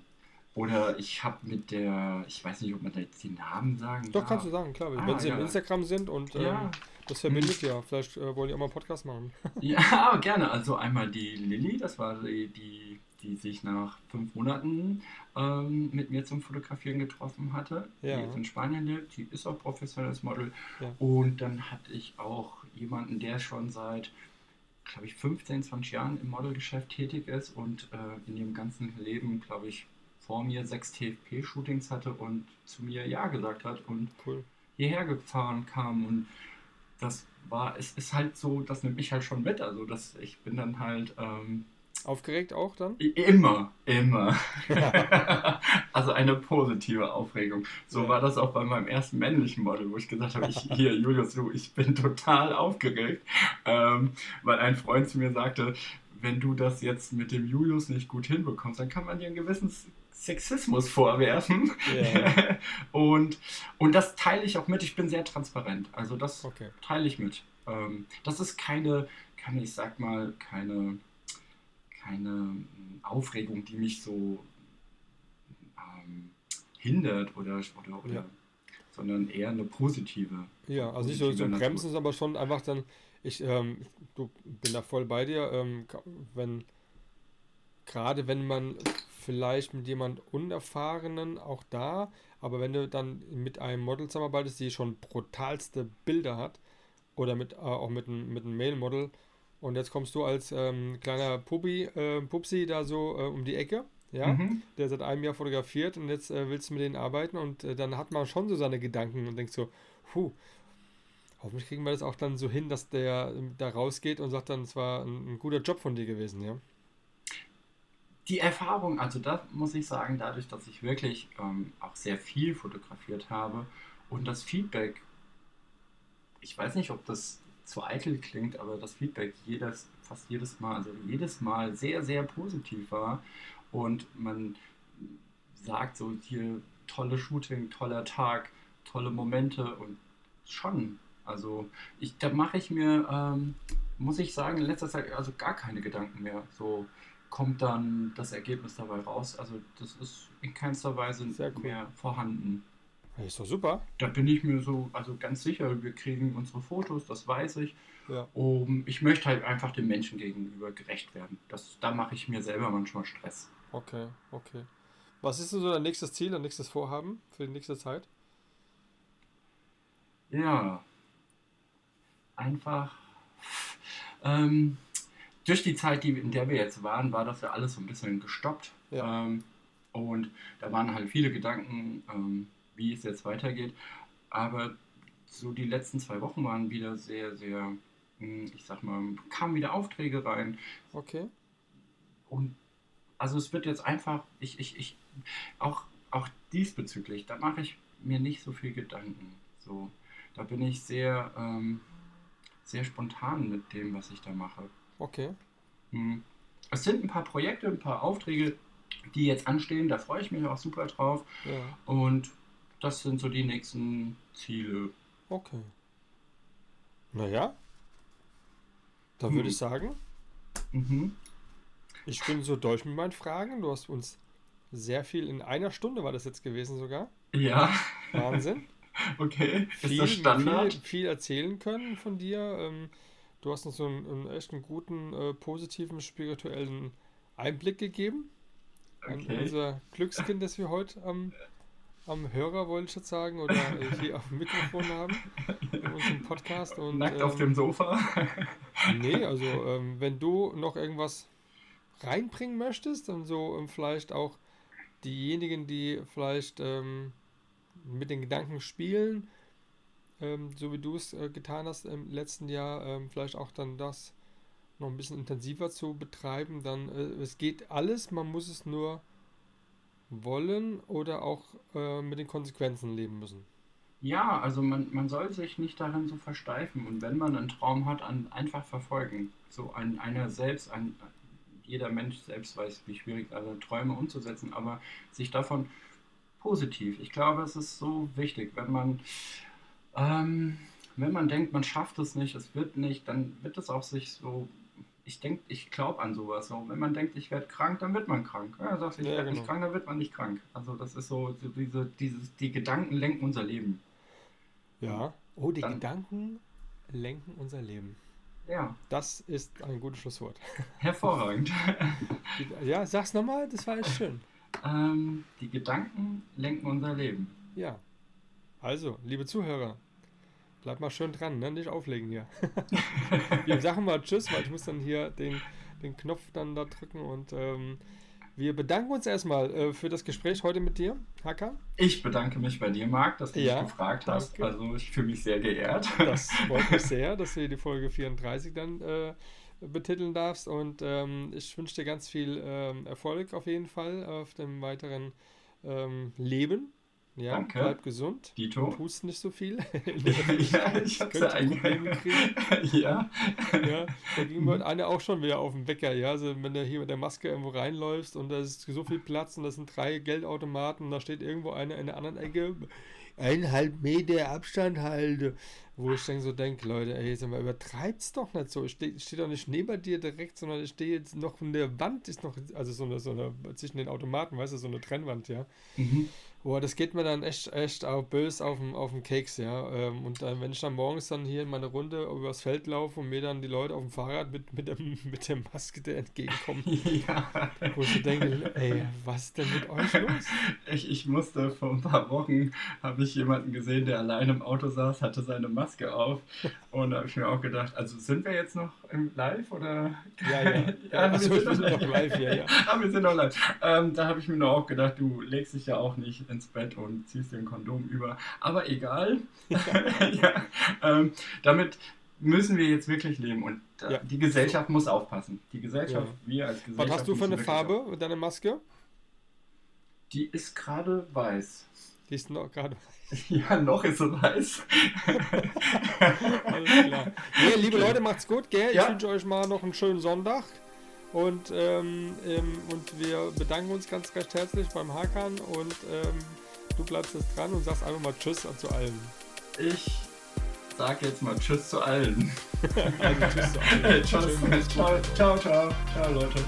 Oder ich habe mit der, ich weiß nicht, ob man da jetzt die Namen sagen Doch, ja. kannst du sagen, klar. Ah, wenn sie ja. im Instagram sind und ja. ähm, das verbindet ja. Vielleicht äh, wollen die auch mal einen Podcast machen. ja, gerne. Also einmal die Lilly, das war die, die, die sich nach fünf Monaten ähm, mit mir zum Fotografieren getroffen hatte, ja. die jetzt in Spanien lebt. Die ist auch professionelles Model. Und dann hatte ich auch jemanden, der schon seit glaube ich, 15, 20 Jahren im Modelgeschäft tätig ist und äh, in dem ganzen Leben, glaube ich, vor mir sechs TFP-Shootings hatte und zu mir Ja gesagt hat und cool. hierher gefahren kam. Und das war, es ist halt so, das nimmt mich halt schon mit. Also das, ich bin dann halt. Ähm, Aufgeregt auch dann? Immer, immer. also eine positive Aufregung. So ja. war das auch bei meinem ersten männlichen Model, wo ich gesagt habe, ich, hier, Julius, du, ich bin total aufgeregt, ähm, weil ein Freund zu mir sagte, wenn du das jetzt mit dem Julius nicht gut hinbekommst, dann kann man dir einen gewissen Sexismus vorwerfen. Yeah. und, und das teile ich auch mit. Ich bin sehr transparent. Also das okay. teile ich mit. Ähm, das ist keine, keine, ich sag mal, keine, keine Aufregung, die mich so ähm, hindert oder, oder, oder ja. sondern eher eine positive. Ja, also nicht so, so bremsen, sondern schon einfach dann, ich ähm, du, bin da voll bei dir, ähm, wenn gerade wenn man vielleicht mit jemand Unerfahrenen auch da, aber wenn du dann mit einem Model zusammenarbeitest, die schon brutalste Bilder hat, oder mit, äh, auch mit einem mit Mail-Model, und jetzt kommst du als ähm, kleiner Pubi, äh, Pupsi da so äh, um die Ecke, ja, mhm. der seit einem Jahr fotografiert und jetzt äh, willst du mit denen arbeiten? Und äh, dann hat man schon so seine Gedanken und denkt so, puh, hoffentlich kriegen wir das auch dann so hin, dass der ähm, da rausgeht und sagt dann, es war ein, ein guter Job von dir gewesen, ja? Die Erfahrung, also das muss ich sagen, dadurch, dass ich wirklich ähm, auch sehr viel fotografiert habe und das Feedback, ich weiß nicht, ob das zu eitel klingt, aber das Feedback jedes, fast jedes Mal, also jedes Mal sehr, sehr positiv war und man sagt so hier tolle Shooting, toller Tag, tolle Momente und schon, also ich, da mache ich mir, ähm, muss ich sagen, in letzter Zeit also gar keine Gedanken mehr, so kommt dann das Ergebnis dabei raus. Also das ist in keinster Weise cool. mehr vorhanden. Das ist doch super. Da bin ich mir so also ganz sicher, wir kriegen unsere Fotos, das weiß ich. Ja. Um, ich möchte halt einfach dem Menschen gegenüber gerecht werden. Das, da mache ich mir selber manchmal Stress. Okay, okay. Was ist denn so dein nächstes Ziel, dein nächstes Vorhaben für die nächste Zeit? Ja, einfach ähm, durch die Zeit, die, in der wir jetzt waren, war das ja alles so ein bisschen gestoppt. Ja. Ähm, und da waren halt viele Gedanken, ähm, wie es jetzt weitergeht. Aber so die letzten zwei Wochen waren wieder sehr, sehr, hm, ich sag mal, kamen wieder Aufträge rein. Okay. Und also es wird jetzt einfach, ich, ich, ich, auch, auch diesbezüglich, da mache ich mir nicht so viel Gedanken. So, da bin ich sehr, ähm, sehr spontan mit dem, was ich da mache. Okay. Hm. Es sind ein paar Projekte, ein paar Aufträge, die jetzt anstehen. Da freue ich mich auch super drauf. Ja. Und das sind so die nächsten Ziele. Okay. Naja, dann hm. würde ich sagen, mhm. ich bin so durch mit meinen Fragen. Du hast uns sehr viel in einer Stunde war das jetzt gewesen sogar. Ja. Wahnsinn. okay. Ist viel, das Standard? Viel, viel erzählen können von dir. Ähm, Du hast uns so einen, einen echt einen guten, äh, positiven, spirituellen Einblick gegeben. Okay. An unser Glückskind, das wir heute am, am Hörer, wollte ich jetzt sagen, oder hier auf dem Mikrofon haben in unserem Podcast. Und, Nackt ähm, auf dem Sofa? nee, also ähm, wenn du noch irgendwas reinbringen möchtest und so ähm, vielleicht auch diejenigen, die vielleicht ähm, mit den Gedanken spielen, ähm, so wie du es äh, getan hast im letzten Jahr, ähm, vielleicht auch dann das noch ein bisschen intensiver zu betreiben, dann äh, es geht alles, man muss es nur wollen oder auch äh, mit den Konsequenzen leben müssen. Ja, also man, man soll sich nicht darin so versteifen und wenn man einen Traum hat, an, einfach verfolgen. So ein, einer selbst, ein, jeder Mensch selbst weiß, wie schwierig also Träume umzusetzen, aber sich davon positiv. Ich glaube, es ist so wichtig, wenn man ähm, wenn man denkt, man schafft es nicht, es wird nicht, dann wird es auch sich so. Ich denke, ich glaube an sowas. So, wenn man denkt, ich werde krank, dann wird man krank. Ja, sagt, ich ja, werde genau. nicht krank, dann wird man nicht krank. Also das ist so, so diese, dieses, die Gedanken lenken unser Leben. Ja. Oh, die dann, Gedanken lenken unser Leben. Ja. Das ist ein gutes Schlusswort. Hervorragend. ja, sag's nochmal, das war echt schön. Ähm, die Gedanken lenken unser Leben. Ja. Also, liebe Zuhörer, Bleib mal schön dran, ne? nicht auflegen hier. wir sagen mal Tschüss, weil ich muss dann hier den, den Knopf dann da drücken und ähm, wir bedanken uns erstmal äh, für das Gespräch heute mit dir, Hacker. Ich bedanke mich bei dir, Marc, dass du ja, mich gefragt danke. hast. Also ich fühle mich sehr geehrt. Das freut mich sehr, dass du die Folge 34 dann äh, betiteln darfst und ähm, ich wünsche dir ganz viel ähm, Erfolg auf jeden Fall auf dem weiteren ähm, Leben ja, Danke. bleib gesund. Dito. Hust nicht so viel. ja, ich hab's ja eingehalten. ja. ja. Da ging mir einer auch schon wieder auf den Wecker, ja. Also wenn du hier mit der Maske irgendwo reinläufst und da ist so viel Platz und da sind drei Geldautomaten und da steht irgendwo einer in der anderen Ecke, eineinhalb Meter Abstand halte. Wo ich dann so denke, Leute, ey, sag mal, übertreibt's doch nicht so. Ich stehe steh doch nicht neben dir direkt, sondern ich stehe jetzt noch in der Wand, ist noch, also so eine, so eine, zwischen den Automaten, weißt du, so eine Trennwand, ja. Mhm. Boah, das geht mir dann echt, echt auch böse auf den, auf den Keks, ja. Ähm, und dann, wenn ich dann morgens dann hier in meine Runde übers Feld laufe und mir dann die Leute auf dem Fahrrad mit, mit, dem, mit der Maske der entgegenkommen, ja. wo ich denke, ey, was ist denn mit euch los? Ich, ich musste vor ein paar Wochen, habe ich jemanden gesehen, der allein im Auto saß, hatte seine Maske auf und da habe ich mir auch gedacht, also sind wir jetzt noch im Live oder? Ja, ja. ja, ja also wir sind noch live, ja, ja. ah, wir sind noch live. Ähm, da habe ich mir nur auch gedacht, du legst dich ja auch nicht ins Bett und ziehst den Kondom über. Aber egal. ja, ähm, damit müssen wir jetzt wirklich leben und äh, die Gesellschaft muss aufpassen. Die Gesellschaft, wir als Gesellschaft. Was hast du für eine Farbe mit deiner Maske? Die ist gerade weiß. Die ist noch gerade Ja, noch ist sie weiß. Alles klar. Nee, liebe Leute, macht's gut, gell? Ich wünsche euch mal noch einen schönen Sonntag. Und, ähm, ähm, und wir bedanken uns ganz recht herzlich beim Hakan und ähm, du bleibst jetzt dran und sagst einfach mal Tschüss zu allen. Ich sag jetzt mal Tschüss zu allen. also Tschüss zu allen. Tschüss. Ciao, ciao, ciao, ciao, Leute.